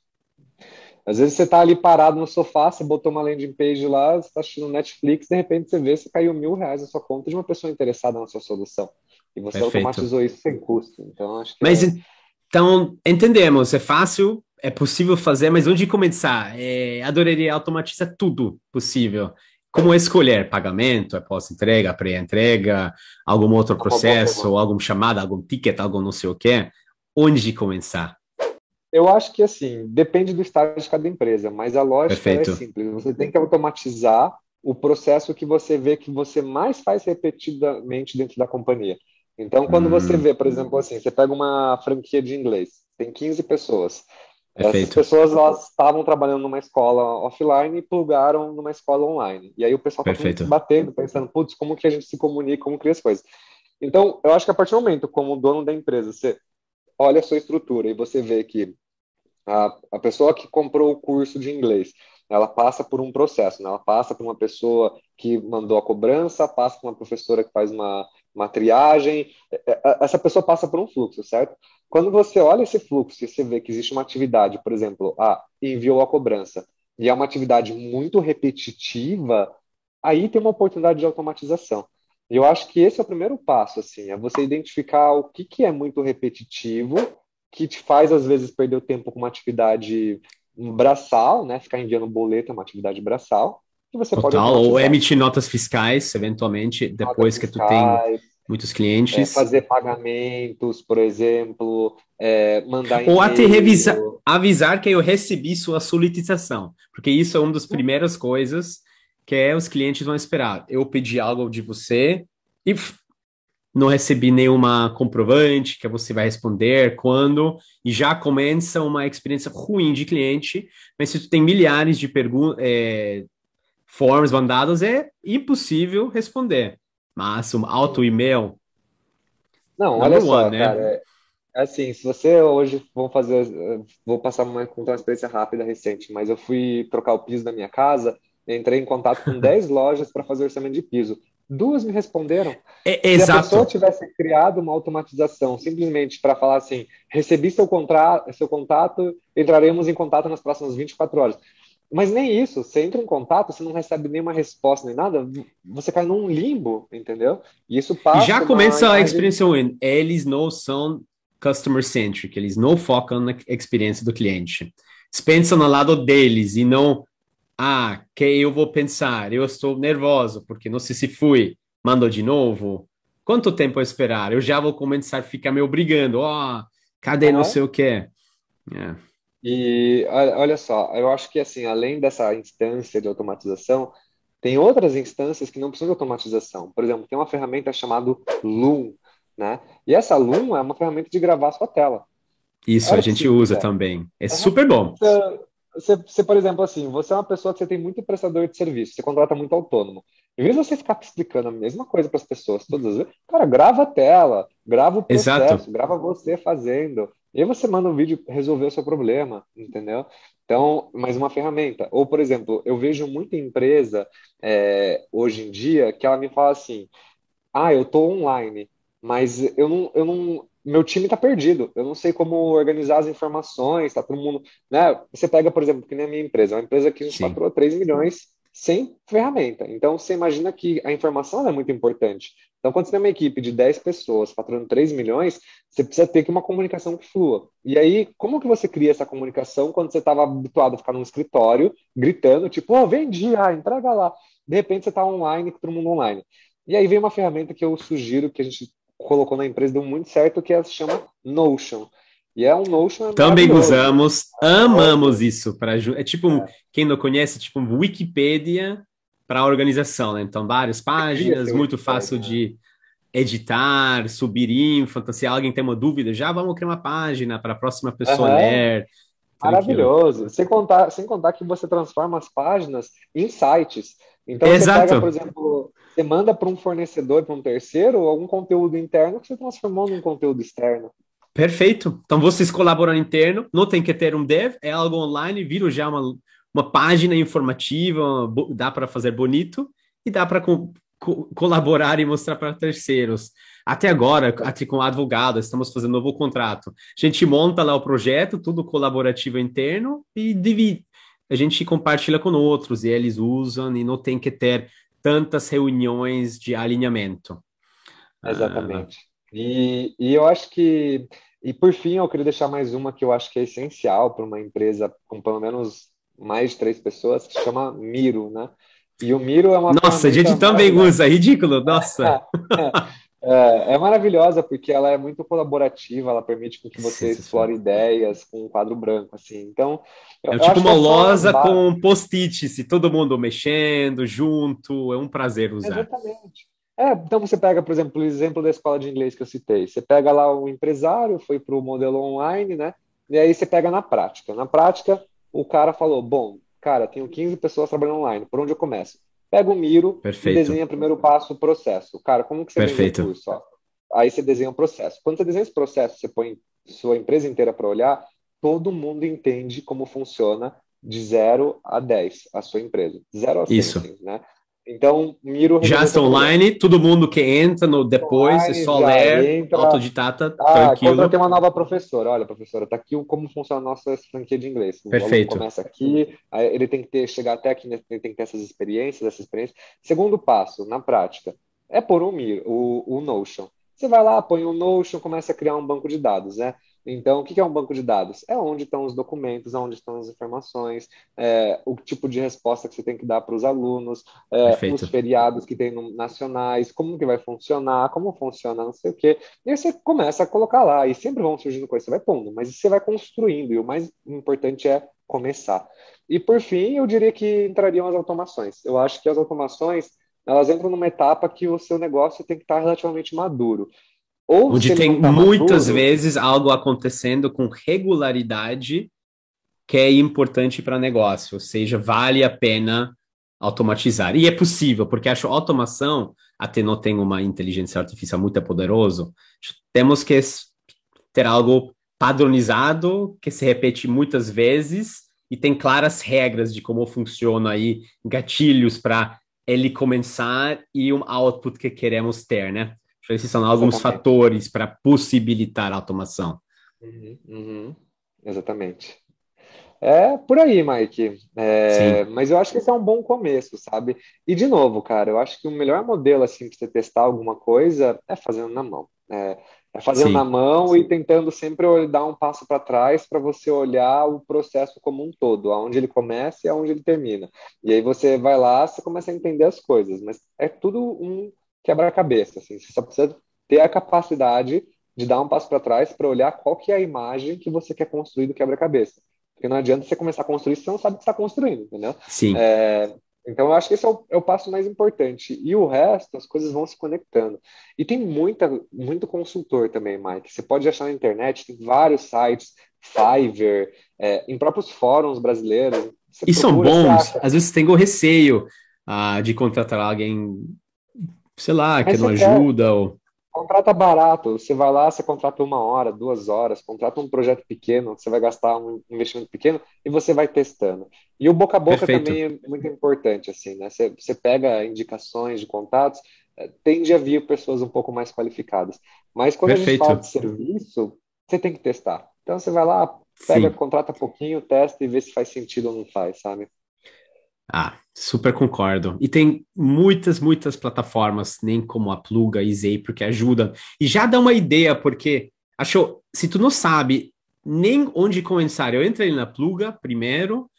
Às vezes você está ali parado no sofá, você botou uma landing page lá, você está assistindo Netflix, de repente você vê, você caiu mil reais na sua conta de uma pessoa interessada na sua solução. E você Perfeito. automatizou isso sem custo. Então, acho que Mas, é... então, entendemos, é fácil, é possível fazer, mas onde começar? É, adoraria automatizar tudo possível. Como escolher pagamento, é pós-entrega, pré-entrega, algum outro processo, alguma chamada, algum ticket, algum não sei o que. Onde começar? Eu acho que assim, depende do estágio de cada empresa, mas a lógica é Perfeito. é simples. Você tem que automatizar o processo que você vê que você mais faz repetidamente dentro da companhia. Então, quando hum. você vê, por exemplo, assim, você pega uma franquia de inglês, tem 15 pessoas. Perfeito. Essas pessoas elas estavam trabalhando numa escola offline e plugaram numa escola online. E aí o pessoal está batendo, pensando, putz, como que a gente se comunica, como cria as coisas. Então, eu acho que a partir do momento, como dono da empresa, você olha a sua estrutura e você vê que a, a pessoa que comprou o curso de inglês, ela passa por um processo, né? ela passa por uma pessoa que mandou a cobrança, passa por uma professora que faz uma, uma triagem, é, é, essa pessoa passa por um fluxo, certo? Quando você olha esse fluxo e você vê que existe uma atividade, por exemplo, ah, enviou a cobrança, e é uma atividade muito repetitiva, aí tem uma oportunidade de automatização. E eu acho que esse é o primeiro passo, assim, é você identificar o que, que é muito repetitivo que te faz, às vezes, perder o tempo com uma atividade braçal, né? Ficar enviando boleto é uma atividade braçal. Que você Total, pode ou emitir notas fiscais, eventualmente, depois que fiscais, tu tem muitos clientes. É, fazer pagamentos, por exemplo, é, mandar Ou até revisar, avisar que eu recebi sua solicitação, porque isso é uma das primeiras coisas que é, os clientes vão esperar. Eu pedi algo de você e não recebi nenhuma comprovante que você vai responder quando, e já começa uma experiência ruim de cliente, mas se tu tem milhares de perguntas, é, forms mandadas, é impossível responder. Mas um auto-e-mail... Não, olha só, one, né? cara, é assim, se você hoje, vou fazer, vou passar uma, contar uma experiência rápida, recente, mas eu fui trocar o piso da minha casa, entrei em contato com 10 lojas para fazer orçamento de piso. Duas me responderam. É, Se exato. a pessoa tivesse criado uma automatização simplesmente para falar assim, recebi seu, contra seu contato, entraremos em contato nas próximas 24 horas. Mas nem isso, você entra em contato, você não recebe nenhuma resposta nem nada, você cai num limbo, entendeu? E isso passa. Já começa a experiência win. Eles não são customer centric, eles não focam na experiência do cliente. Eles pensam no lado deles e não ah, que eu vou pensar, eu estou nervoso porque não sei se fui, mandou de novo. Quanto tempo eu esperar? Eu já vou começar a ficar me obrigando. Ó, oh, cadê não sei o que? É. E olha só, eu acho que assim, além dessa instância de automatização, tem outras instâncias que não precisam de automatização. Por exemplo, tem uma ferramenta chamada Loom, né? E essa Loom é uma ferramenta de gravar sua tela. Isso, a gente usa também. É super bom você, você, por exemplo, assim, você é uma pessoa que você tem muito prestador de serviço, você contrata muito autônomo. Em vez de você ficar explicando a mesma coisa para as pessoas todas as vezes, cara, grava a tela, grava o processo, Exato. grava você fazendo. E aí você manda um vídeo resolver o seu problema, entendeu? Então, mais uma ferramenta. Ou, por exemplo, eu vejo muita empresa é, hoje em dia que ela me fala assim: ah, eu estou online, mas eu não, eu não, meu time está perdido. Eu não sei como organizar as informações, está todo mundo. Né? Você pega, por exemplo, que nem a minha empresa, é uma empresa que a gente Sim. faturou 3 milhões sem ferramenta. Então, você imagina que a informação é muito importante. Então, quando você tem uma equipe de 10 pessoas faturando 3 milhões, você precisa ter que uma comunicação que flua. E aí, como que você cria essa comunicação quando você estava habituado a ficar num escritório, gritando, tipo, oh, vendi, ah, entrega lá. De repente, você está online, todo mundo online. E aí vem uma ferramenta que eu sugiro, que a gente colocou na empresa, deu muito certo, que é, se chama Notion. E é um Notion. Também usamos, amamos isso. para É tipo, é. quem não conhece, tipo Wikipedia para organização, né? Então, várias páginas, muito fácil de editar, subir info. Então, se alguém tem uma dúvida, já vamos criar uma página para a próxima pessoa uhum. ler. Maravilhoso. Sem contar, sem contar que você transforma as páginas em sites. Então, Exato. você pega, por exemplo, você manda para um fornecedor, para um terceiro, algum conteúdo interno que você transformou num conteúdo externo. Perfeito. Então vocês colaboram interno, não tem que ter um dev, é algo online, vira já uma, uma página informativa, dá para fazer bonito e dá para co co colaborar e mostrar para terceiros. Até agora, aqui com o advogado, estamos fazendo novo contrato. A gente monta lá o projeto, tudo colaborativo interno e divide. A gente compartilha com outros e eles usam e não tem que ter tantas reuniões de alinhamento. Exatamente. Ah, e, e eu acho que, e por fim, eu queria deixar mais uma que eu acho que é essencial para uma empresa com pelo menos mais de três pessoas, que se chama Miro, né? E o Miro é uma. Nossa, a gente também usa, ridículo, nossa! É, é, é, maravilhosa porque ela é muito colaborativa, ela permite que você sim, explore sim. ideias com um quadro branco, assim. Então, eu, é tipo uma é lousa com post-it, se todo mundo mexendo junto, é um prazer usar. Exatamente. É, então você pega, por exemplo, o exemplo da escola de inglês que eu citei. Você pega lá o empresário, foi para o modelo online, né? E aí você pega na prática. Na prática, o cara falou: bom, cara, tenho 15 pessoas trabalhando online, por onde eu começo? Pega o Miro Perfeito. e desenha primeiro passo o processo. Cara, como que você Perfeito. o curso? Ó? Aí você desenha o processo. Quando você desenha esse processo, você põe sua empresa inteira para olhar, todo mundo entende como funciona de 0 a 10 a sua empresa. 0 a 100, Isso. Assim, né? Então, Miro. Já está online, todo mundo que entra no depois, online, é só ler, entra... autodidata, ah, tranquilo. Contratei uma nova professora. Olha, professora, está aqui como funciona a nossa franquia de inglês. O Perfeito. começa aqui, ele tem que ter, chegar até aqui, né, ele tem que ter essas experiências, essas experiências. Segundo passo, na prática, é por um Miro, o, o Notion. Você vai lá, põe o Notion, começa a criar um banco de dados, né? Então, o que é um banco de dados? É onde estão os documentos, onde estão as informações, é, o tipo de resposta que você tem que dar para os alunos, é, os feriados que tem no, nacionais, como que vai funcionar, como funciona, não sei o quê. E aí você começa a colocar lá, e sempre vão surgindo coisas, você vai pondo, mas você vai construindo, e o mais importante é começar. E por fim, eu diria que entrariam as automações. Eu acho que as automações, elas entram numa etapa que o seu negócio tem que estar relativamente maduro. Ou Onde tem tá muitas maduro, vezes algo acontecendo com regularidade que é importante para negócio, ou seja, vale a pena automatizar. E é possível, porque acho automação, até não tem uma inteligência artificial muito poderosa, temos que ter algo padronizado, que se repete muitas vezes e tem claras regras de como funciona aí, gatilhos para ele começar e um output que queremos ter, né? Esses são alguns Exatamente. fatores para possibilitar a automação. Uhum, uhum. Exatamente. É por aí, Mike. É, mas eu acho que esse é um bom começo, sabe? E de novo, cara, eu acho que o melhor modelo assim para você testar alguma coisa é fazendo na mão. É, é fazendo Sim. na mão Sim. e tentando sempre dar um passo para trás para você olhar o processo como um todo, aonde ele começa e aonde ele termina. E aí você vai lá, você começa a entender as coisas, mas é tudo um quebra-cabeça. Assim. Você só precisa ter a capacidade de dar um passo para trás para olhar qual que é a imagem que você quer construir do quebra-cabeça. Porque não adianta você começar a construir se você não sabe o que está construindo, entendeu? Sim. É, então, eu acho que esse é o, é o, passo mais importante. E o resto, as coisas vão se conectando. E tem muita, muito consultor também, Mike. Você pode achar na internet, tem vários sites, Fiverr, é, em próprios fóruns brasileiros. e são bons, às vezes tem o receio ah, de contratar alguém, sei lá, que não ajuda. Quer... Ou... Contrata barato, você vai lá, você contrata uma hora, duas horas, contrata um projeto pequeno, você vai gastar um investimento pequeno e você vai testando. E o boca a boca Perfeito. também é muito importante, assim, né? Você, você pega indicações de contatos, eh, tende a vir pessoas um pouco mais qualificadas. Mas quando Perfeito. a gente fala de serviço, você tem que testar. Então você vai lá, pega, Sim. contrata pouquinho, testa e vê se faz sentido ou não faz, sabe? Ah, super concordo. E tem muitas, muitas plataformas, nem como a Pluga e Zapier, que ajudam. E já dá uma ideia, porque achou, se tu não sabe nem onde começar, eu entrei na Pluga primeiro,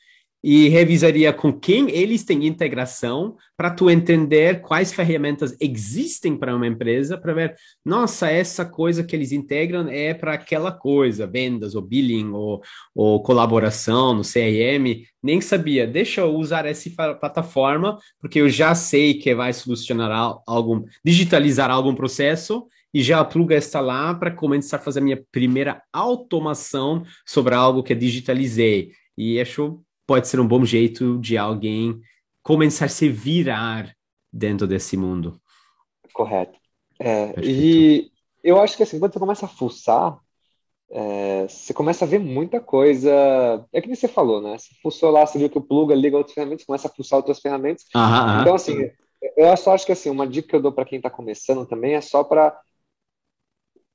e revisaria com quem eles têm integração para tu entender quais ferramentas existem para uma empresa para ver, nossa, essa coisa que eles integram é para aquela coisa, vendas ou billing ou, ou colaboração no CRM, nem sabia. Deixa eu usar essa plataforma porque eu já sei que vai solucionar algum, digitalizar algum processo e já Pluga está lá para começar a fazer a minha primeira automação sobre algo que digitalizei. E acho pode ser um bom jeito de alguém começar a se virar dentro desse mundo. Correto. É, e eu acho que assim, quando você começa a fuçar, é, você começa a ver muita coisa. É que nem você falou, né? Você fuçou lá, você viu que o pluga liga outras ferramentas, começa a fuçar outras ferramentas. Aham, então, assim, eu só acho que assim, uma dica que eu dou para quem está começando também é só para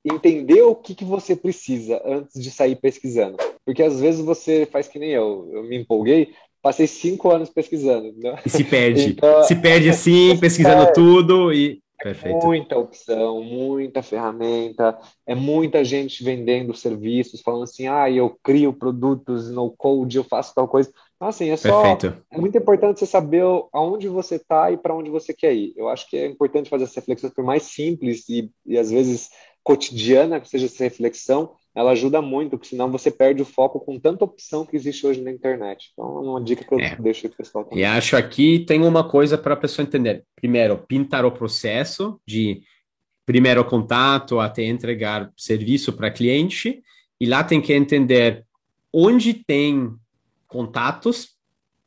entender o que, que você precisa antes de sair pesquisando. Porque às vezes você faz que nem eu, eu me empolguei, passei cinco anos pesquisando. Né? E se perde. então, se perde assim, pesquisando perde. tudo e. Perfeito. Muita opção, muita ferramenta, é muita gente vendendo serviços, falando assim, ah, eu crio produtos no code, eu faço tal coisa. Então, assim, é só. Perfeito. É muito importante você saber aonde você está e para onde você quer ir. Eu acho que é importante fazer essa reflexão, por mais simples e, e às vezes cotidiana, que seja essa reflexão, ela ajuda muito, porque senão você perde o foco com tanta opção que existe hoje na internet. Então, é uma dica que eu é. deixo para o pessoal também. E acho aqui tem uma coisa para a pessoa entender. Primeiro, pintar o processo de primeiro contato até entregar serviço para cliente, e lá tem que entender onde tem contatos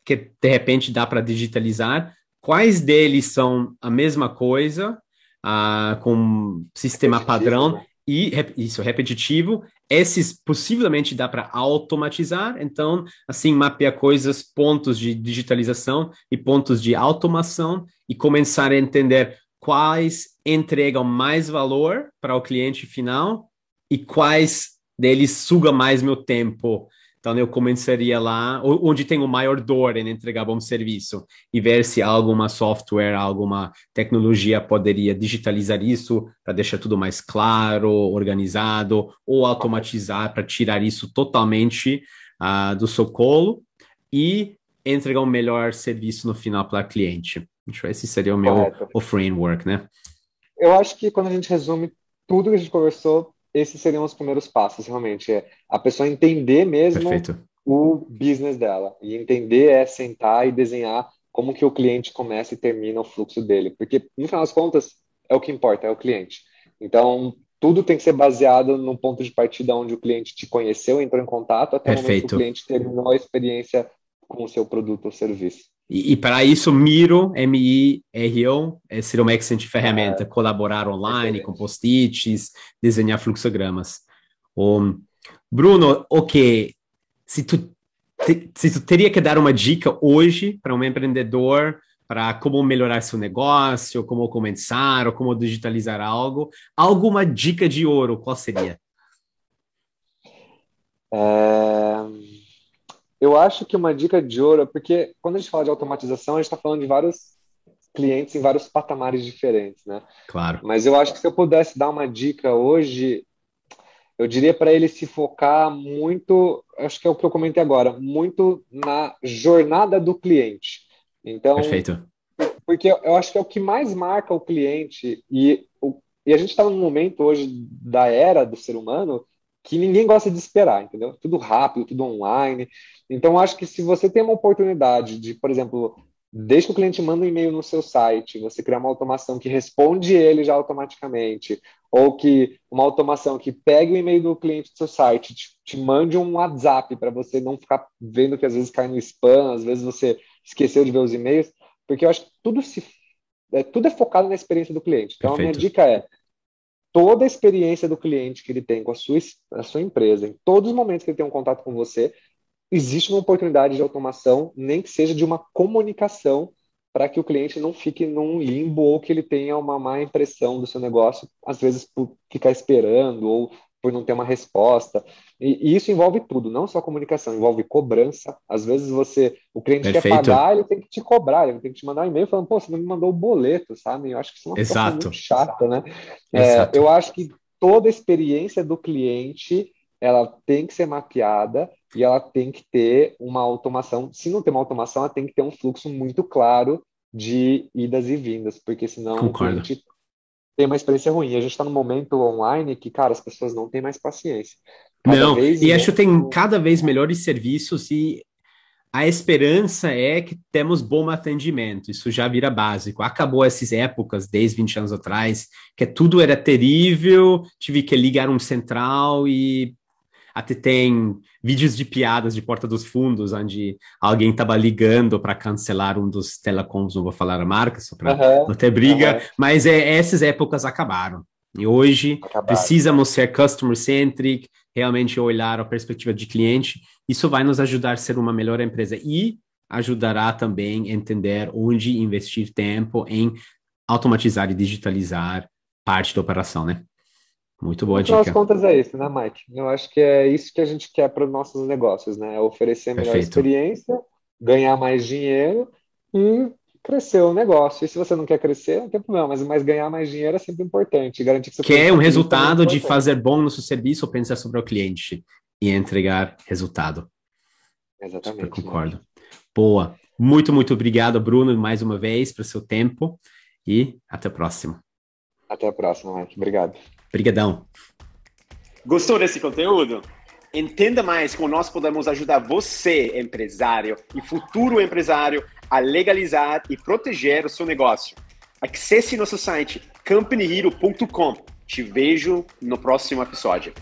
que de repente dá para digitalizar, quais deles são a mesma coisa uh, com sistema repetitivo, padrão né? e isso repetitivo. Esses possivelmente dá para automatizar, então assim mapear coisas, pontos de digitalização e pontos de automação e começar a entender quais entregam mais valor para o cliente final e quais deles suga mais meu tempo então eu começaria lá onde tem o maior dor em entregar bom serviço e ver se alguma software, alguma tecnologia poderia digitalizar isso para deixar tudo mais claro, organizado ou automatizar para tirar isso totalmente uh, do seu colo e entregar um melhor serviço no final para o cliente. Esse seria o meu o framework, né? Eu acho que quando a gente resume tudo que a gente conversou, esses seriam os primeiros passos, realmente. É a pessoa entender mesmo Perfeito. o business dela. E entender é sentar e desenhar como que o cliente começa e termina o fluxo dele. Porque, no final das contas, é o que importa, é o cliente. Então, tudo tem que ser baseado no ponto de partida onde o cliente te conheceu, entrou em contato, até Perfeito. o momento que o cliente terminou a experiência com o seu produto ou serviço. E, e para isso, Miro, M-I-R-O, é, seria uma excelente ferramenta. É. Colaborar online com post-its, desenhar fluxogramas. Um, Bruno, ok, se tu, te, se tu teria que dar uma dica hoje para um empreendedor para como melhorar seu negócio, como começar, ou como digitalizar algo, alguma dica de ouro, qual seria? É eu acho que uma dica de ouro, porque quando a gente fala de automatização, a gente está falando de vários clientes em vários patamares diferentes, né? Claro. Mas eu acho que se eu pudesse dar uma dica hoje, eu diria para ele se focar muito, acho que é o que eu comentei agora, muito na jornada do cliente. Então, Perfeito. Porque eu acho que é o que mais marca o cliente e, e a gente está num momento hoje da era do ser humano que ninguém gosta de esperar, entendeu? Tudo rápido, tudo online. Então, acho que se você tem uma oportunidade de, por exemplo, desde que o cliente manda um e-mail no seu site, você criar uma automação que responde ele já automaticamente, ou que uma automação que pegue o e-mail do cliente do seu site, te, te mande um WhatsApp para você não ficar vendo que às vezes cai no spam, às vezes você esqueceu de ver os e-mails, porque eu acho que tudo se é, tudo é focado na experiência do cliente. Então Perfeito. a minha dica é toda a experiência do cliente que ele tem com a sua, a sua empresa, em todos os momentos que ele tem um contato com você, existe uma oportunidade de automação, nem que seja de uma comunicação, para que o cliente não fique num limbo ou que ele tenha uma má impressão do seu negócio, às vezes por ficar esperando ou por não ter uma resposta. E, e isso envolve tudo, não só comunicação, envolve cobrança. Às vezes você, o cliente Perfeito. quer pagar, ele tem que te cobrar, ele tem que te mandar um e-mail falando, pô, você não me mandou o boleto, sabe? Eu acho que isso é uma Exato. coisa muito chata, né? É, eu acho que toda a experiência do cliente ela tem que ser mapeada e ela tem que ter uma automação. Se não tem uma automação, ela tem que ter um fluxo muito claro de idas e vindas, porque senão Concordo. a gente tem uma experiência ruim. A gente está num momento online que, cara, as pessoas não têm mais paciência. Cada não, e acho que tem cada vez melhores serviços e a esperança é que temos bom atendimento, isso já vira básico. Acabou essas épocas, 10, 20 anos atrás, que tudo era terrível, tive que ligar um central e até tem vídeos de piadas de Porta dos Fundos, onde alguém estava ligando para cancelar um dos telecoms, não vou falar a marca, só para uhum, não ter briga, uhum. mas é, essas épocas acabaram. E hoje acabaram. precisamos ser customer-centric, realmente olhar a perspectiva de cliente. Isso vai nos ajudar a ser uma melhor empresa e ajudará também a entender onde investir tempo em automatizar e digitalizar parte da operação, né? Muito boa dica. Afinal contas é isso, né, Mike? Eu acho que é isso que a gente quer para os nossos negócios, né? É oferecer melhor Perfeito. experiência, ganhar mais dinheiro e crescer o negócio. E se você não quer crescer, não tem problema, mas, mas ganhar mais dinheiro é sempre importante. Garantir que você Quer um é resultado de fazer bom no seu serviço ou pensar sobre o cliente e entregar resultado. Exatamente. Super concordo. Né? Boa. Muito, muito obrigado, Bruno, mais uma vez, pelo seu tempo e até a próxima. Até a próxima, Mike. Obrigado. Obrigadão. Gostou desse conteúdo? Entenda mais como nós podemos ajudar você, empresário e futuro empresário, a legalizar e proteger o seu negócio. Acesse nosso site companyhero.com. Te vejo no próximo episódio.